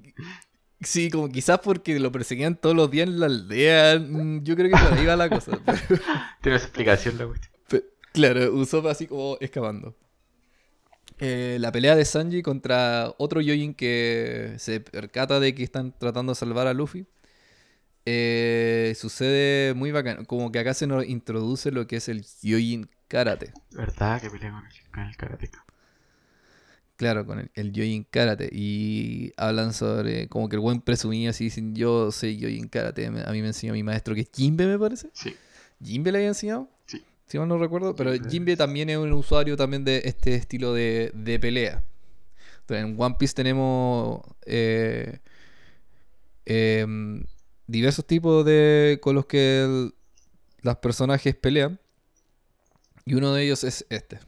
sí, como quizás porque lo perseguían todos los días en la aldea. mm, Yo creo que por ahí va la cosa. pero- Tiene esa explicación la cuestión. Claro, Usopp así como escapando. Eh, la pelea de Sanji contra otro Yojin que se percata de que están tratando de salvar a Luffy. eh, sucede muy bacán. Como que acá se nos introduce lo que es el Yojin Karate. ¿Verdad que pelea con el, karateka? Claro, con el, el Yojin Karate. Y hablan sobre como que el buen presumía así dicen yo soy Yojin Karate. Me- A mí me enseñó mi maestro que es Jinbe me parece. Sí. ¿Jinbe le había enseñado? Sí. Si mal no recuerdo, pero Jinbe. Jinbe también es un usuario también de este estilo de, de pelea. Entonces, en One Piece tenemos eh, em, diversos tipos de con los que el- los personajes pelean. Y uno de ellos es este,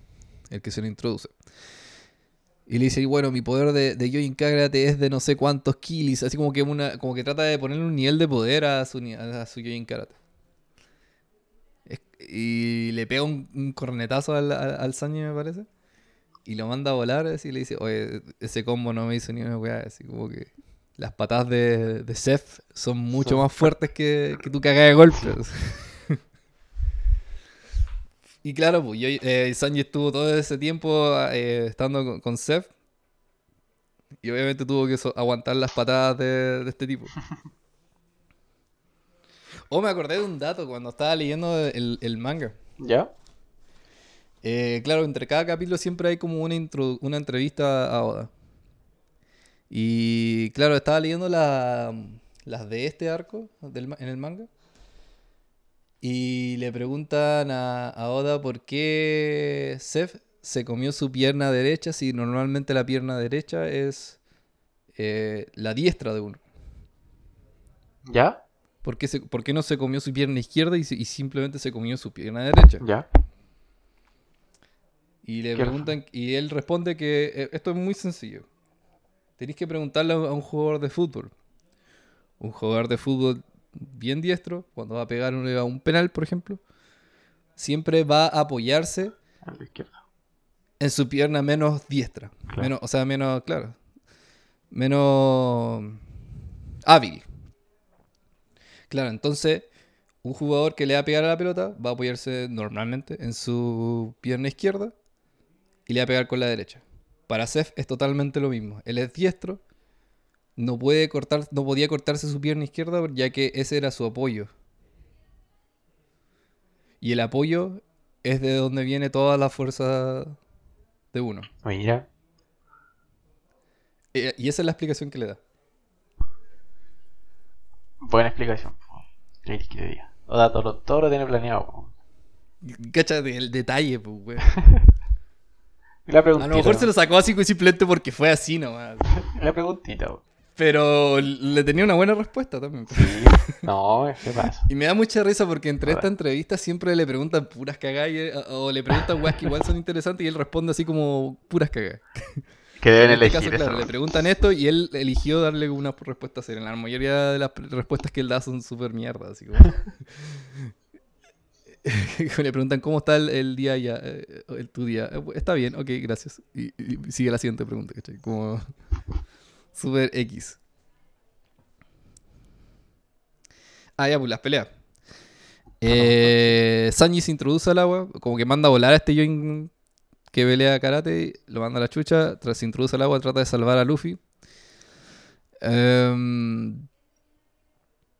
el que se le introduce. Y le dice, y bueno, mi poder de, de Yojin Karate es de no sé cuántos kilis. Así como que una, como que trata de ponerle un nivel de poder a su, a su y le pega un, un cornetazo al, al, al Sanji, me parece. Y lo manda a volar así y le dice, oye, ese combo no me hizo ni una weá. Así como que las patadas de, de Seth son mucho más fuertes que, que tu cagada de golpes. y claro, pues yo, eh, Sanji estuvo todo ese tiempo eh, estando con, con Seth. Y obviamente tuvo que so- aguantar las patadas de, de este tipo. Oh, me acordé de un dato cuando estaba leyendo el, el manga. ¿Ya? Eh, claro, entre cada capítulo siempre hay como una, intro- una entrevista a Oda. Y claro, estaba leyendo la- las de este arco del en el manga. Y le preguntan a, a Oda por qué Seth se comió su pierna derecha si normalmente la pierna derecha es eh, la diestra de uno. ¿Ya? ¿Por qué, se- por qué no se comió su pierna izquierda y, se- y simplemente se comió su pierna derecha? ¿Ya? Y le ¿Qué preguntan, y él responde que eh, esto es muy sencillo. Tenéis que preguntarle a un jugador de fútbol. Un jugador de fútbol bien diestro, cuando va a pegar un, a un penal, por ejemplo, siempre va a apoyarse A la izquierda. en su pierna menos diestra. Claro. Menos, o sea, menos, claro. Menos hábil. Claro, entonces, un jugador que le va a pegar a la pelota va a apoyarse normalmente en su pierna izquierda y le va a pegar con la derecha. Para Seth es totalmente lo mismo. Él es diestro, no puede cortar, no podía cortarse su pierna izquierda ya que ese era su apoyo. Y el apoyo es de donde viene toda la fuerza de uno. Mira, Eh, Y esa es la explicación que le da. buena explicación. todo, lo- todo lo tiene planeado. po. Cáchate el detalle, pues, A lo mejor se lo sacó así simplemente porque fue así nomás. La preguntita. po. Pero le tenía una buena respuesta también. Sí. No, ¿qué pasa? Y me da mucha risa porque entre esta entrevista siempre le preguntan puras cagadas y- o le preguntan weas que igual son interesantes y él responde así como puras cagadas. Que deben en este elegir caso, claro, le preguntan esto y él eligió darle una respuesta seria. La mayoría de las respuestas que él da son súper mierda, así como... le preguntan cómo está el, el día ya, eh, el, tu día. Eh, Está bien, ok, gracias. Y, y sigue la siguiente pregunta, ¿cachai? Como súper X. Ah, ya, pues las peleas. Eh, Sanji se introduce al agua, como que manda a volar a este Yoin que pelea karate, lo manda a la chucha, tras se introduce al agua, trata de salvar a Luffy. Em,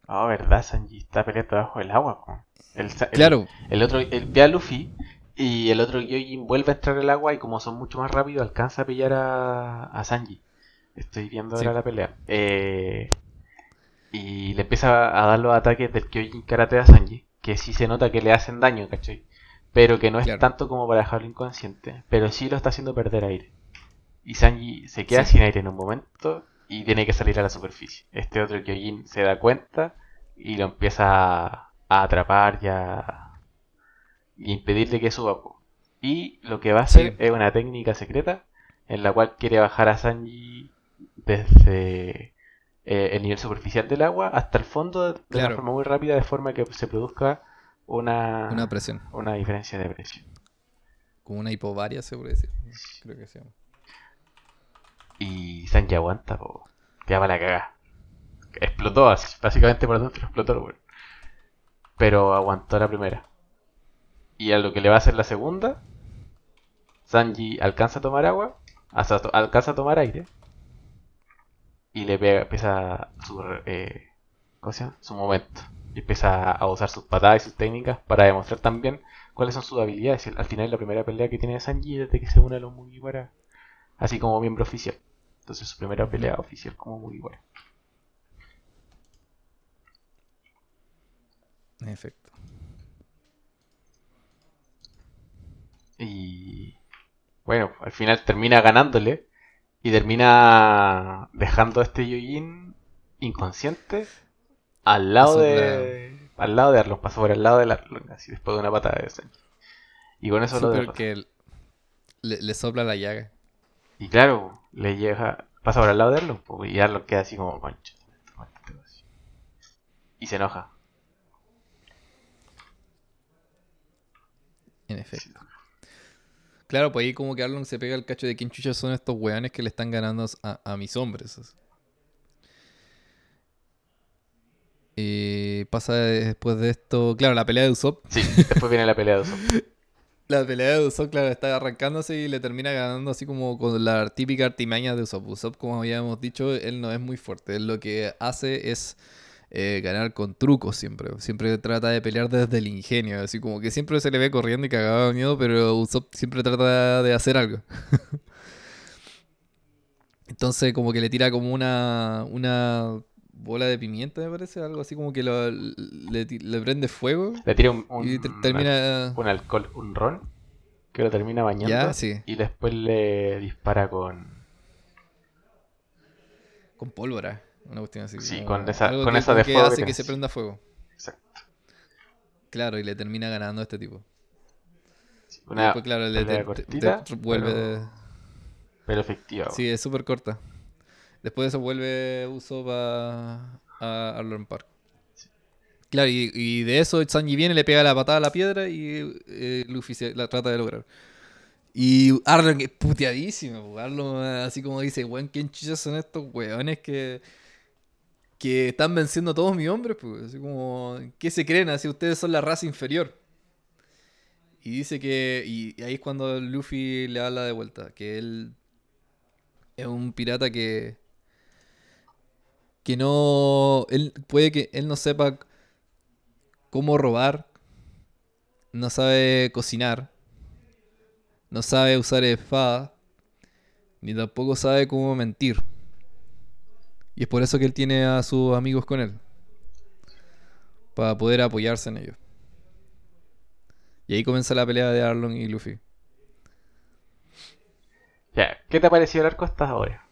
Ah, verdad, Sanji está peleando bajo el agua. El, claro, El otro el, ve a Luffy y el otro Gyojin vuelve a entrar al agua y como son mucho más rápidos alcanza a pillar a, a Sanji. Estoy viendo Sí. ahora la pelea. Eh, y le empieza a dar los ataques del Gyojin Karate a Sanji, que sí se nota que le hacen daño, ¿cachai? Pero que no es Claro. tanto como para dejarlo inconsciente, pero sí lo está haciendo perder aire. Y Sanji se queda Sí. sin aire en un momento y tiene que salir a la superficie. Este otro Gyojin se da cuenta y lo empieza a, a atrapar y a y impedirle que suba. Y lo que va a hacer Sí. es una técnica secreta en la cual quiere bajar a Sanji desde eh, el nivel superficial del agua hasta el fondo de Claro. una forma muy rápida de forma que se produzca una, una presión. una diferencia de presión. Como una hipovaria, se puede decir. Creo que se llama. Y Sanji aguanta, po. queda para la cagada. Explotó así, básicamente por dentro explotó weón. Pero aguantó la primera. Y a lo que le va a hacer la segunda, Sanji alcanza a tomar agua, alcanza a tomar aire. Y le pega, empieza su, eh, ¿cómo se llama? su momento. Y empieza a usar sus patadas y sus técnicas para demostrar también cuáles son sus habilidades. Al final la primera pelea que tiene Sanji desde que se une a los Mugiwara, así como miembro oficial. Entonces su primera pelea oficial como Mugiwara. Efecto. Y bueno, al final termina ganándole y termina dejando a este Yojin inconsciente al lado de al lado de Arlong, pasó por el lado de Arlong, así después de una patada de Sanji. Y con eso Sí, lo pero que le, le sopla la llaga. Y claro, le llega, pasa por el lado de Arlong y Arlong queda así como concha. Y se enoja. En efecto. Claro, pues ahí como que Arlong se pega el cacho de quién chucha son estos weones que le están ganando a, a mis hombres. Y pasa después de esto, claro, la pelea de Usopp. Sí, después viene la pelea de Usopp. La pelea de Usopp, claro, está arrancándose y le termina ganando así como con la típica artimaña de Usopp. Usopp, como habíamos dicho, él no es muy fuerte. Él lo que hace es eh, ganar con trucos siempre. Siempre trata de pelear desde el ingenio. Así como que siempre se le ve corriendo y cagado de miedo, pero Usopp siempre trata de hacer algo. Entonces como que le tira como una, una bola de pimienta, me parece. Algo así como que lo- le, prende fuego Le tira un, un- y termina... un alcohol, un ron, que lo termina bañando. Ya, sí. Y después le dispara con. Con pólvora. Una cuestión así. Sí, con esa- algo con que, esa de que fuego hace que se prenda fuego. Exacto. Claro, y le termina ganando a este tipo. Una después, claro, le te- cortita, te- vuelve. pero, pero efectiva. Sí, es súper corta. Después de eso vuelve Usopp a, a Arlong Park. Claro, y, y de eso Sanji viene, le pega la patada a la piedra y eh, Luffy se la trata de lograr. Y Arlong es puteadísimo. eh, así como dice, weón, ¿quién chuchas son estos weones que, que están venciendo a todos mis hombres? Pues? Así como, ¿qué se creen? Así ustedes son la raza inferior. Y dice que, y, ahí es cuando Luffy le habla de vuelta, que él es un pirata que, que no, él puede que él no sepa cómo robar, no sabe cocinar, no sabe usar espada, ni tampoco sabe cómo mentir. Y es por eso que él tiene a sus amigos con él. Para poder apoyarse en ellos. Y ahí comienza la pelea de Arlong y Luffy. Ya, ¿qué te ha parecido el arco hasta ahora?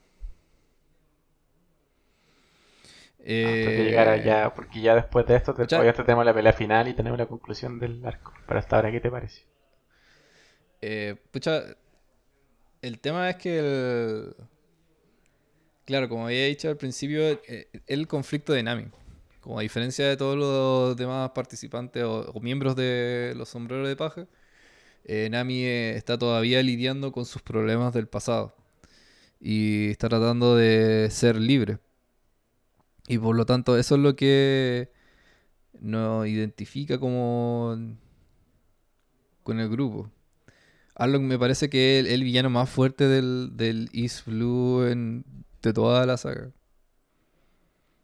De Eh, llegar allá, porque ya después de esto te, ya- todavía tenemos la pelea final y tenemos la conclusión del arco. Pero hasta ahora, ¿qué te parece? Eh, pucha, el tema es que el... Claro, como había dicho al principio, eh, el conflicto de Nami. Como a diferencia de todos los demás participantes o, miembros de los sombreros de paja, eh, Nami eh, está todavía lidiando con sus problemas del pasado. Y está tratando de ser libre. Y por lo tanto, eso es lo que nos identifica como con el grupo. Arlong me parece que es el, el villano más fuerte del, del East Blue en- de toda la saga.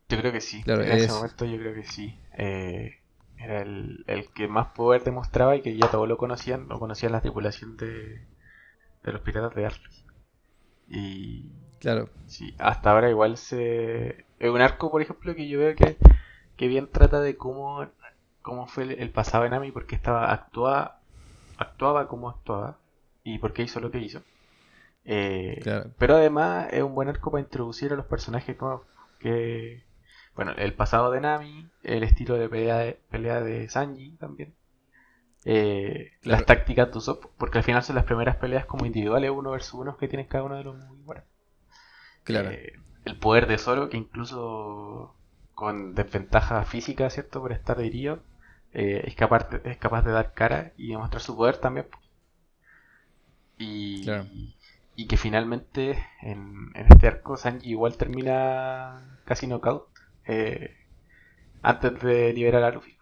Yo creo que sí. Claro, en ese es- momento yo creo que sí. Eh, era el, el que más poder demostraba y que ya todos lo conocían, lo conocían la tripulación de, de los piratas de Arles. Y Claro, sí, hasta ahora igual se... Es un arco, por ejemplo, que yo veo que, que bien trata de cómo, cómo fue el, el pasado de Nami, porque estaba actuaba, actuaba como actuaba y por qué hizo lo que hizo. Eh, claro. pero además es un buen arco para introducir a los personajes nuevos. Que, bueno, el pasado de Nami, el estilo de pelea de, pelea de Sanji también. eh, Claro. Las tácticas de Usopp, porque al final son las primeras peleas como individuales, uno versus uno, que tienen cada uno de los muy buenos. Claro. Eh, el poder de Zoro, que incluso con desventaja física, ¿cierto? Por estar herido, eh, es, capaz de, es capaz de dar cara y demostrar su poder también. Y, Claro. y que finalmente en, en este arco Sanji igual termina casi knockout eh, antes de liberar a Luffy.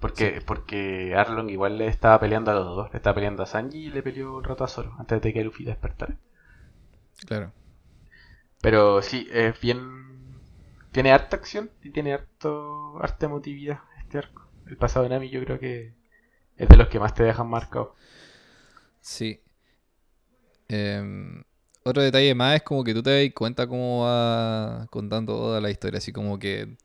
Porque, porque Arlong igual le estaba peleando a los dos, le estaba peleando a Sanji y le peleó un rato a Zoro antes de que Luffy despertara. Claro. Pero sí, es bien. Tiene harta acción y tiene harto, harta emotividad este arco. El pasado de Nami yo creo que es de los que más te dejan marcado. Sí. Em, otro detalle más es como que tú te das cuenta cómo va contando toda la historia. Así como que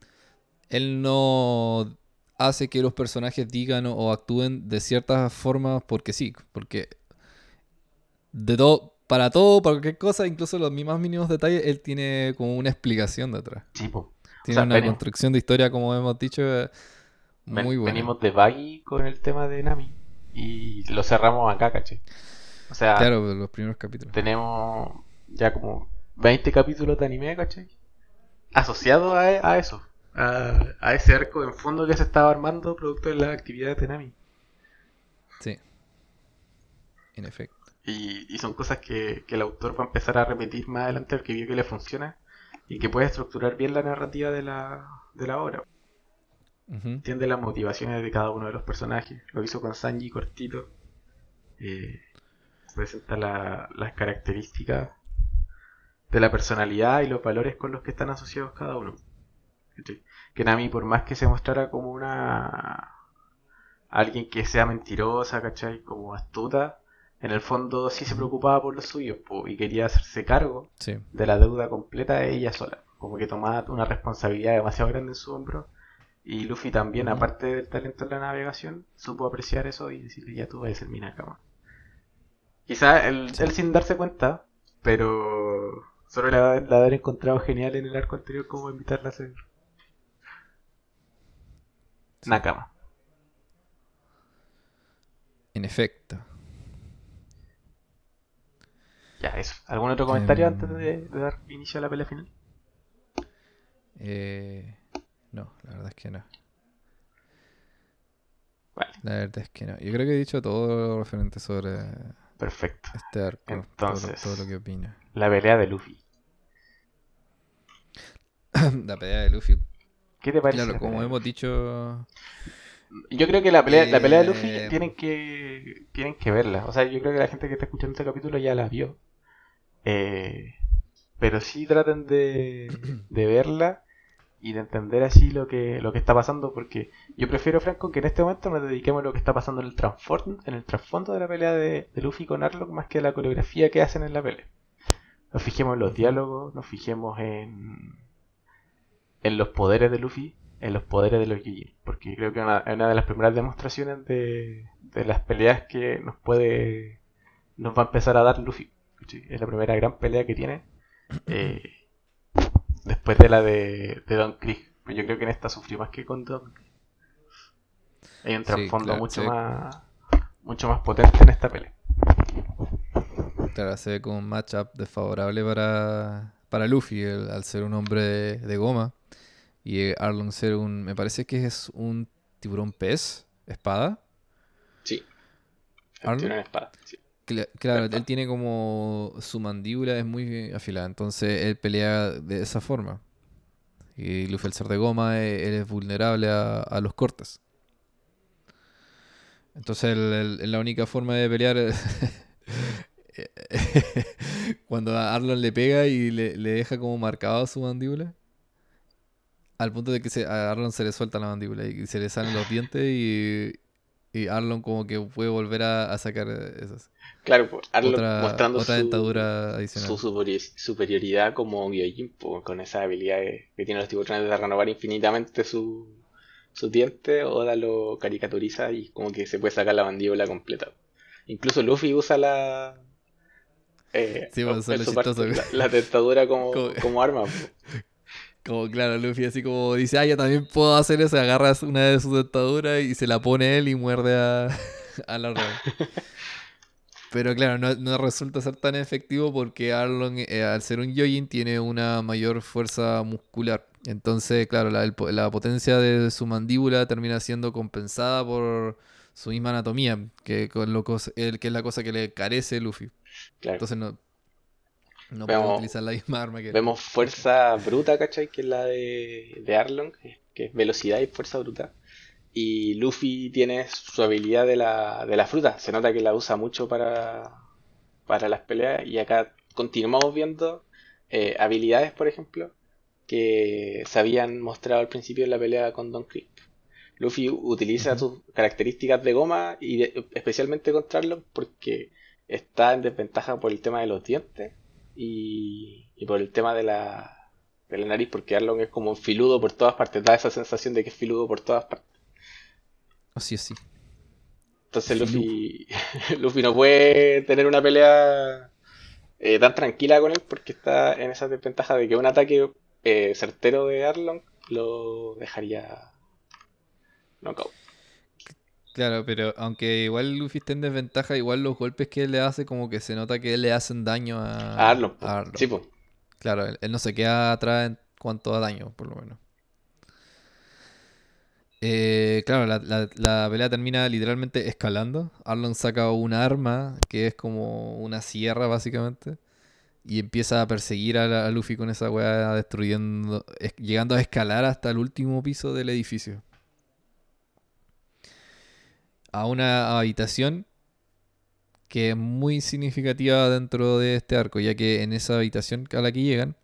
él no hace que los personajes digan o, actúen de ciertas formas porque sí. Porque de todo, para todo, para cualquier cosa, incluso los más mínimos detalles, él tiene como una explicación detrás. Sí. Tiene sea, una venimos- construcción de historia, como hemos dicho, eh, Ven- muy buena. Venimos de Baggy con el tema de Nami y lo cerramos acá, caché. O sea, Claro, los primeros capítulos. tenemos ya como 20 capítulos de anime, ¿cachai? Asociados a, a eso, a, a ese arco en fondo que se estaba armando producto de las actividades de Nami. Sí. En efecto. Y, y son cosas que, que el autor va a empezar a repetir más adelante porque vio que le funciona y que puede estructurar bien la narrativa de la, de la obra. Entiende las motivaciones de cada uno de los personajes. Lo hizo con Sanji cortito. Eh, presenta la- las características de la personalidad y los valores con los que están asociados cada uno. ¿Cachai? Que Nami, por más que se mostrara como una alguien que sea mentirosa, ¿cachai? Como astuta, en el fondo sí se preocupaba por los suyos po, y quería hacerse cargo Sí. de la deuda completa de ella sola. Como que tomaba una responsabilidad demasiado grande en su hombro. Y Luffy también, aparte del talento en la navegación, supo apreciar eso y decirle ya tú vas a ser mi cama. Quizá él, Sí. él sin darse cuenta, pero solo la, la haber encontrado genial en el arco anterior como invitarla a ser Nakama. En efecto. Ya, eso. ¿Algún otro comentario Em. antes de, de dar inicio a la pelea final? Eh, No, la verdad es que no. Vale, La verdad es que no. Yo creo que he dicho todo lo referente sobre perfecto. este arco. Entonces- todo lo que opino. La pelea de Luffy. la pelea de Luffy. ¿Qué te parece? Claro, como hemos dicho. Yo creo que la pelea, la pelea de Luffy Eh, tienen que tienen que verla. O sea, yo creo que la gente que está escuchando este capítulo ya la vio. Eh, pero sí traten de, de verla y de entender así lo que, lo que está pasando. Porque yo prefiero, Franco, que en este momento nos dediquemos a lo que está pasando en el en el trasfondo de la pelea de, Luffy con Arlong más que a la coreografía que hacen en la pelea. Nos fijemos en los diálogos, nos fijemos en, en los poderes de Luffy, en los poderes de los Gyojin. Porque creo que una, una de las primeras demostraciones de, de las peleas que nos puede nos va a empezar a dar Luffy. Es la primera gran pelea que tiene. eh, después de la de, de Don Krieg. Pero yo creo que en esta sufrió más que con Don Krieg. Hay un Sí, trasfondo claro, mucho sí. más mucho más potente en esta pelea. Claro, se ve como un matchup desfavorable para, para Luffy, el- al ser un hombre de, de goma. Y eh, Arlong ser un. Me parece que es un tiburón pez, espada. Sí. Una espada. sí. Cla- claro, él tiene como. Su mandíbula es muy afilada, entonces él pelea de esa forma. Y Luffy, al ser de goma, eh, él es vulnerable a, los cortes. Entonces, el- el- la única forma de pelear. cuando Arlon le pega y le, le deja como marcado su mandíbula. Al punto de que se, a Arlon se le suelta la mandíbula y se le salen los dientes y, y Arlon como que puede volver a, a sacar esas. Claro, pues, Otra, mostrando otra su, dentadura adicional. su superi- superioridad como Gyojin, pues, con esas habilidades que tienen los tiburones de renovar infinitamente su, sus dientes, Oda lo caricaturiza y como que se puede sacar la mandíbula completa. Incluso Luffy usa la... eh, Sí, pues, eso es en lo su parte, chistoso. la, la dentadura como, Como- como arma. pues. Como claro, Luffy así como dice, ah, yo también puedo hacer eso, agarras una de sus dentaduras y se la pone él y muerde a, a la Pero claro, no, no resulta ser tan efectivo porque Arlong, eh, al ser un Yojin, tiene una mayor fuerza muscular. Entonces, claro, la, el la potencia de su mandíbula termina siendo compensada por su misma anatomía, que, con lo que es la cosa que le carece Luffy. Claro. Entonces no, no Vemos- puede utilizar la misma arma que... Vemos fuerza bruta, ¿cachai? Que es la de, de Arlong, que es velocidad y fuerza bruta. Y Luffy tiene su habilidad de la, de la fruta. Se nota que la usa mucho para, para las peleas. Y acá continuamos viendo eh, habilidades, por ejemplo, que se habían mostrado al principio en la pelea con Don Krieg. Luffy utiliza sus características de goma y de- especialmente contra Arlong porque está en desventaja por el tema de los dientes y, y por el tema de la, de la nariz, porque Arlong es como filudo por todas partes, da esa sensación de que es filudo por todas partes. Así es, sí. Entonces. Luffy, Luffy no puede tener una pelea eh, tan tranquila con él porque está en esa desventaja de que un ataque eh, certero de Arlong lo dejaría knockout. Claro, pero aunque igual Luffy esté en desventaja, igual los golpes que él le hace como que se nota que le hacen daño a, A Arlong, po. a Arlong. Sí, pues. Claro, él, él no se queda atrás en cuanto a daño, por lo menos. Eh, claro, la, la- la pelea termina literalmente escalando. Arlong saca un arma que es como una sierra, básicamente. Y empieza a perseguir a, la- a Luffy con esa weá, destruyendo, es- llegando a escalar hasta el último piso del edificio. A una habitación que es muy significativa dentro de este arco, ya que en esa habitación a la que llegan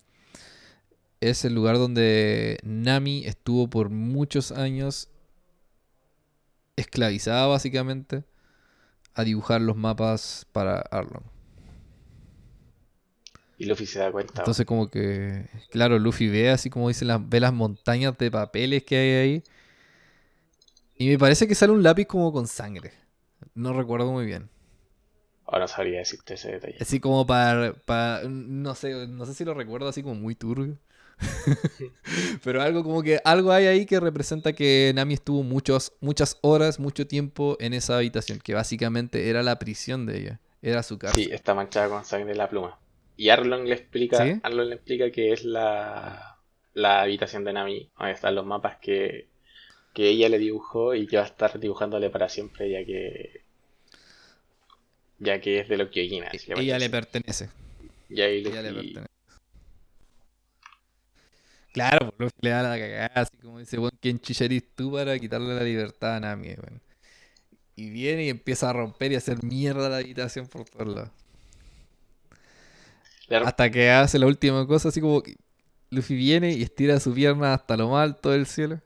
es el lugar donde Nami estuvo por muchos años esclavizada básicamente a dibujar los mapas para Arlong. Y Luffy se da cuenta. Entonces como que, claro, Luffy ve así como dicen las, ve las montañas de papeles que hay ahí. Y me parece que sale un lápiz como con sangre. No recuerdo muy bien. Ahora no sabría decirte ese detalle. Así como para, para- no sé, no sé si lo recuerdo así como muy turbio. Pero algo como que algo hay ahí que representa que Nami estuvo muchos, muchas horas, mucho tiempo en esa habitación, que básicamente era la prisión de ella, era su cárcel. Sí, está manchada con sangre la pluma. Y Arlong le explica, le explica que es la, la habitación de Nami, donde están los mapas que, que ella le dibujó y que va a estar dibujándole para siempre, ya que ya que es de lo que le Ella le parece. pertenece. Y ahí Ella le pertenece. Claro, pues Luffy le da la cagada, así como dice, weón, ¿quién tú para quitarle la libertad a Nami, weón? Y viene y empieza a romper y a hacer mierda la habitación por todos lados. le- Hasta que hace la última cosa, así como Luffy viene y estira su pierna hasta lo más alto del cielo.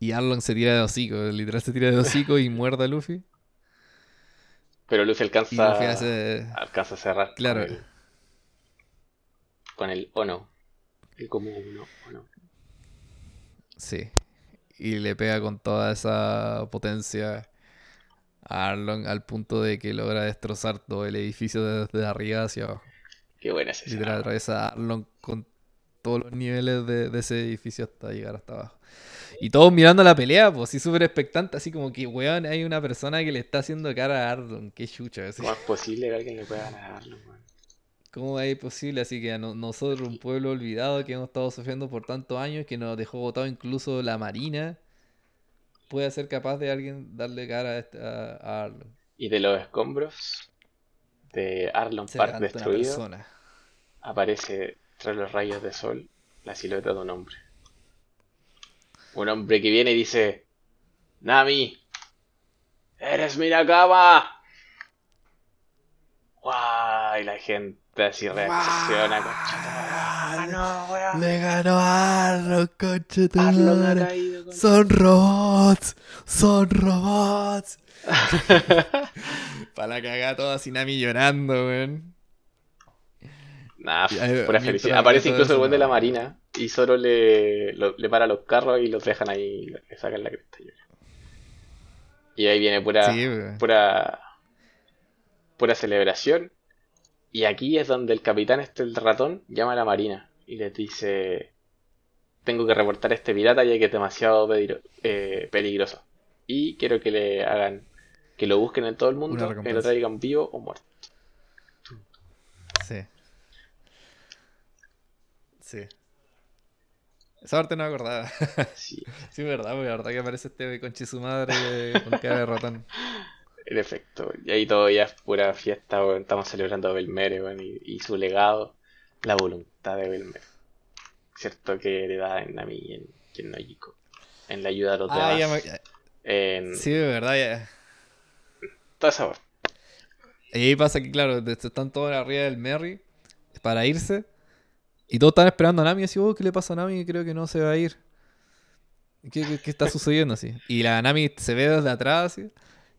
Y Arlong se tira de hocico, literal se tira de hocico y muerde a Luffy. pero Luffy alcanza, Luffy hace... alcanza a cerrar Claro. con el, con el Ono. El como uno, Ono. Sí. Y le pega con toda esa potencia a Arlong al punto de que logra destrozar todo el edificio desde arriba hacia abajo. Qué buena es esa. Literal, atraviesa a Arlong con todos los niveles de, de ese edificio hasta llegar hasta abajo. Y todos mirando la pelea, pues sí, súper expectante, así como que, weón, hay una persona que le está haciendo cara a Arlong, qué chucha. así. ¿Cómo es posible que alguien le pueda ganar a Arlong, weón? ¿Cómo es posible? Así que a no- nosotros, un pueblo olvidado que hemos estado sufriendo por tantos años, que nos dejó botado incluso la marina, puede ser capaz de alguien darle cara a, este- a- a Arlong. Y de los escombros de Arlong Se Park destruido, aparece tras los rayos de sol la silueta de un hombre. Un hombre que viene y dice: Nami, eres mi Nakama. ¡Guau! Y la gente así reacciona. concha tu madre. ¡Ah, no, weón! Le ganó a Arlong, conche tu Arlong ha madre. caído. concha- Son robots, son robots. Para la cagada toda Sinami llorando, weón. Nah, pura felicidad. Aparece incluso el buen de la marina y solo le, lo- le para los carros y los dejan ahí, le sacan la cresta. Y ahí viene pura, Sí, pura, pura celebración. Y aquí es donde el capitán, este el ratón, llama a la marina y les dice: Tengo que reportar a este pirata ya que es demasiado eh, peligroso. Y quiero que le hagan, que lo busquen en todo el mundo, que lo traigan vivo o muerto. Sí. Sí. Esa parte no me acordaba. Sí, sí, verdad, porque la verdad que aparece este conche su madre con cara de ratón. En efecto, y ahí todo ya es pura fiesta. Estamos celebrando a Belmere, y, y su legado, la voluntad de Belmere. Cierto que le da en Nami y en, y en Nojiko. En la ayuda a los Ah, ya demás. me... En Sí, de verdad, ya. toda esa. Y ahí pasa que, claro, están todos arriba del Merry para irse. Y todos están esperando a Nami y así, oh, ¿qué le pasa a Nami? Creo que no se va a ir. ¿Qué, qué- está sucediendo así? Y la Nami se ve desde atrás así,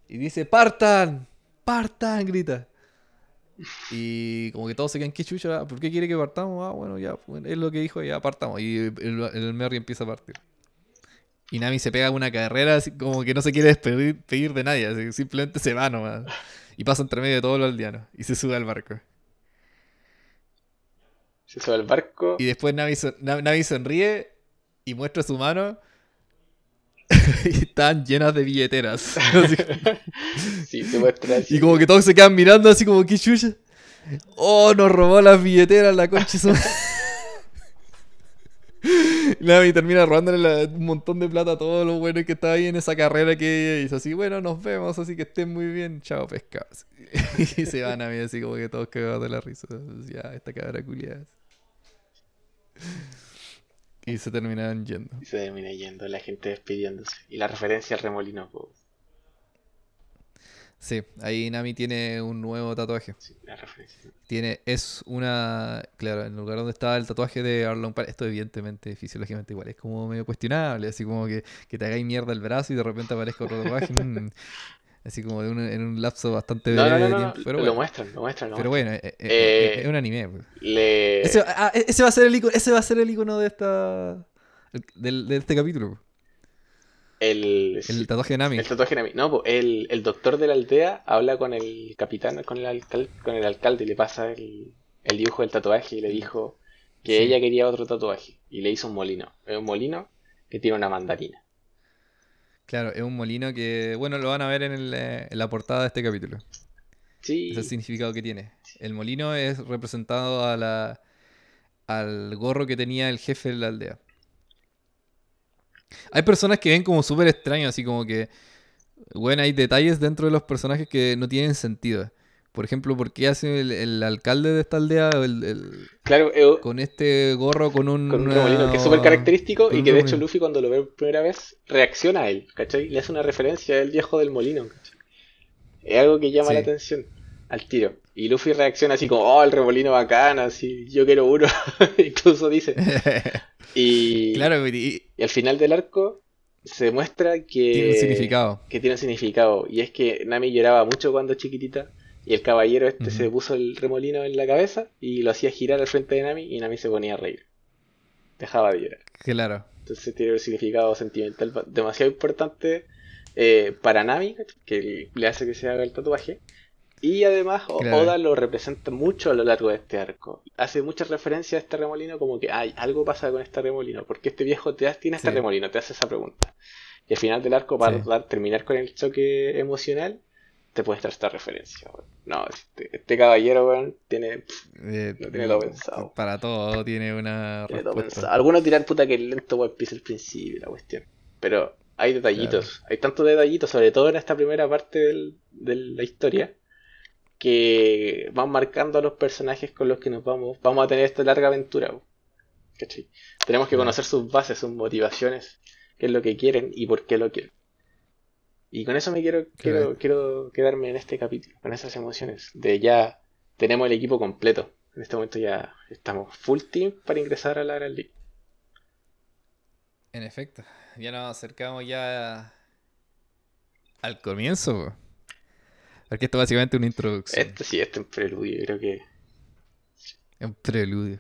y dice, ¡partan! ¡Partan! grita. Y como que todos se quedan, ¿qué chucha? ¿Por qué quiere que partamos? Ah, bueno, ya, es lo que dijo, ya partamos. Y el, el Merry empieza a partir. Y Nami se pega una carrera así como que no se quiere despedir pedir de nadie, así, simplemente se va nomás. Y pasa entre medio de todos los aldeanos y se sube al barco. Se sube al barco. Y después Navi, son- Na- Navi sonríe y muestra su mano. y están llenas de billeteras. Sí, se muestra así. y como que todos se quedan mirando así como, ¿qué chucha? Oh, nos robó las billeteras la concha. de su madre". Navi termina robándole la- un montón de plata a todos los buenos que estaba ahí en esa carrera que hizo. Así, bueno, nos vemos, así que estén muy bien. Chao, pescados. y se van a mí así como que todos cagados de la risa. Ya, esta cabra culiada. Y se terminaron yendo. Y se termina yendo, la gente despidiéndose. Y la referencia al remolino, po. Sí, ahí Nami tiene un nuevo tatuaje. Sí, la referencia. Tiene, es una, claro, en el lugar donde estaba el tatuaje de Arlong Park, esto evidentemente, fisiológicamente igual, es como medio cuestionable, así como que, que te hagáis mierda el brazo y de repente aparezca otro tatuaje, mm, así como de un- en un lapso bastante No, breve no, de tiempo, pero lo muestran, lo muestran, lo pero muestran. bueno, eh, eh, Eh, es un anime. pues. Le... Ese, ah, ese va a ser el icono, ese va a ser el icono de esta, del- de este capítulo, pues. El, el tatuaje de Nami. el tatuaje de Nami. No, po, el, el doctor de la aldea habla con el capitán, con el, alcal- con el alcalde y le pasa el, el dibujo del tatuaje y le dijo que Sí. ella quería otro tatuaje y le hizo un molino. Es un molino que tiene una mandarina. Claro, es un molino que, bueno, lo van a ver en, el, eh, en la portada de este capítulo. Sí. Es el significado que tiene. El molino es representado a la, al gorro que tenía el jefe de la aldea. Hay personas que ven como súper extraño, así como que, bueno, hay detalles dentro de los personajes que no tienen sentido. Por ejemplo, ¿por qué hace el, el alcalde de esta aldea el- el- Claro, eh, con este gorro con un... con un remolino que es súper característico y que de hecho. Luffy cuando lo ve por primera vez reacciona a él, ¿cachai? Le hace una referencia al viejo del molino, ¿cachai? Es algo que llama Sí. la atención al tiro. Y Luffy reacciona así como, oh, el remolino bacán, así, yo quiero uno, incluso dice. Y, claro, y- y al final del arco se demuestra que tiene un significado. que tiene un significado. Y es que Nami lloraba mucho cuando chiquitita. Y el caballero este se puso el remolino en la cabeza y lo hacía girar al frente de Nami y Nami se ponía a reír. Dejaba de llorar. Claro. Entonces tiene un significado sentimental demasiado importante eh, para Nami, que le hace que se haga el tatuaje. Y además Claro. Oda lo representa mucho a lo largo de este arco. Hace muchas referencias a este remolino como que ay, algo pasa con este remolino. ¿Por qué este viejo te tiene este Sí. remolino? Te hace esa pregunta. Y al final del arco, para Sí. terminar con el choque emocional, te puedes dar esta referencia. weón. No, este, este caballero weón, tiene, pff, Eh, Lo tiene todo pensado. Para todo tiene una tiene todo pensado. Algunos dirán puta que lento One Piece al principio la cuestión. Pero hay detallitos, hay tantos detallitos, sobre todo en esta primera parte del- de la historia, que van marcando a los personajes con los que nos vamos, vamos a tener esta larga aventura. weón. ¿Cachai? Tenemos que conocer sus bases, sus motivaciones, qué es lo que quieren y por qué lo quieren. Y con eso me quiero, quiero, quedarme en este capítulo, con esas emociones, de ya tenemos el equipo completo. En este momento ya estamos full team para ingresar a la Gran League. En efecto, ya nos acercamos ya al comienzo. po. Porque esto básicamente es una introducción, Este sí, este es un preludio, creo que es un preludio.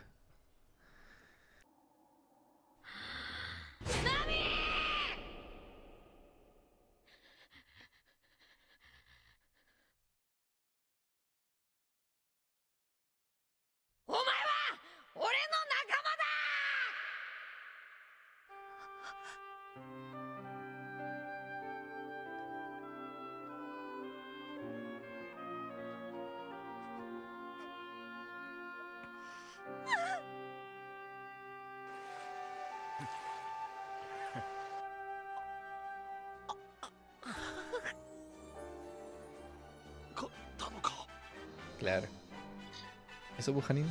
Janine.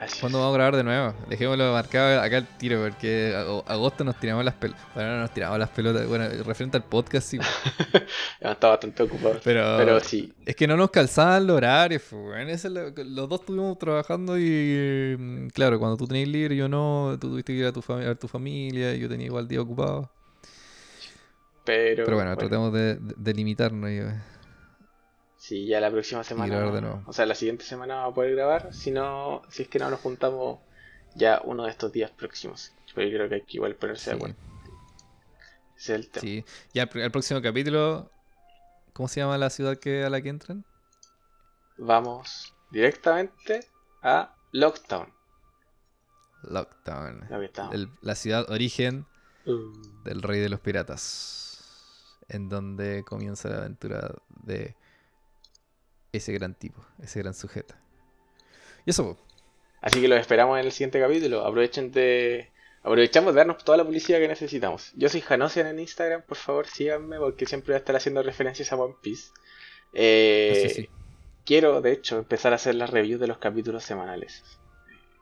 así ¿Cuándo vamos a grabar de nuevo? Dejémoslo marcado acá el tiro, porque agosto nos tiramos las pelotas. Bueno, no nos tiramos las pelotas. Bueno, referente al podcast, sí. estaba bastante ocupado. Pero, Pero sí, es que no nos calzaban los horarios, pues, los dos estuvimos trabajando y, mm, claro, cuando tú tenías libre, yo no. Tú tuviste que ir a tu, fami- a tu familia y yo tenía igual día ocupado. pero, Pero bueno, tratemos de, de- de limitarnos. y, Sí, ya la próxima semana. grabar de nuevo. O sea, la siguiente semana vamos a poder grabar. Si no, si es que no nos juntamos ya uno de estos días próximos. Pero yo creo que hay que igual ponerse de sí, acuerdo. Ese es el tema. sí. Ya el, pr- el próximo capítulo. ¿Cómo se llama la ciudad que, a la que entran? Vamos directamente a Lockdown. Lockdown. El- la ciudad origen Uh, del rey de los piratas. En donde comienza la aventura de ese gran tipo, ese gran sujeto. Y eso, po. Así que los esperamos en el siguiente capítulo. Aprovechen de. Aprovechamos de darnos toda la publicidad que necesitamos. Yo soy Janosian en Instagram, por favor síganme porque siempre voy a estar haciendo referencias a One Piece. Eh, Sí, sí. Quiero, de hecho, empezar a hacer las reviews de los capítulos semanales.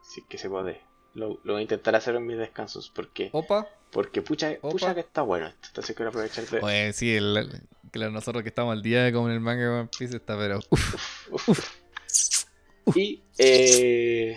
Si es que se puede. Lo, lo voy a intentar hacer en mis descansos porque, Opa. porque pucha, pucha que está bueno esto. Entonces quiero aprovechar de... Oye, sí, el- el- claro, nosotros que estamos al día como en el manga de One Piece está, pero. uf, Uf. Y eh,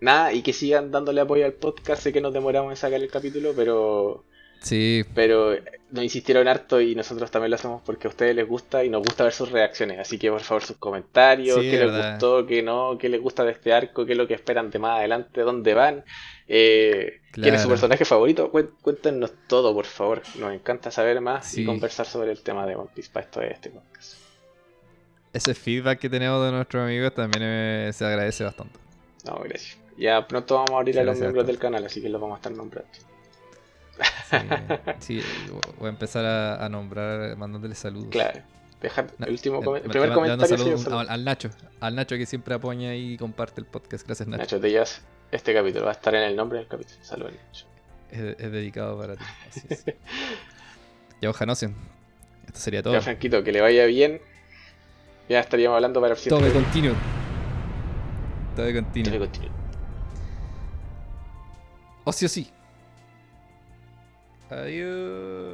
nada, y que sigan dándole apoyo al podcast. Sé que nos demoramos en sacar el capítulo, pero sí, pero nos insistieron harto y nosotros también lo hacemos porque a ustedes les gusta y nos gusta ver sus reacciones. Así que por favor sus comentarios, Sí, qué les gustó, qué no, qué les gusta de este arco, qué es lo que esperan de más adelante, dónde van, eh, quién es su personaje favorito. Cué- Cuéntenos todo, por favor. Nos encanta saber más y conversar sobre el tema de One Piece para esto de este podcast. ese feedback que tenemos de nuestros amigos también eh, se agradece bastante. No, gracias. Ya pronto vamos a abrir a los miembros del canal, así que los vamos a estar nombrando. Sí, sí, voy a empezar a, a nombrar mandándole saludos. Claro. dejar el último eh, el primer comentario. sí, un saludo al, al Nacho, al Nacho que siempre apoya y comparte el podcast. Gracias Nacho. Nacho, te llevas este capítulo, va a estar en el nombre del capítulo. Saludos, Nacho. Es, es dedicado para ti. Así es. ya, Ojanosian. Esto sería todo. Ya, Franquito, que le vaya bien. Ya estaríamos hablando para el Todo de siguiente continuo. Todo de continuo. Continúe. O sí o sí. ああいう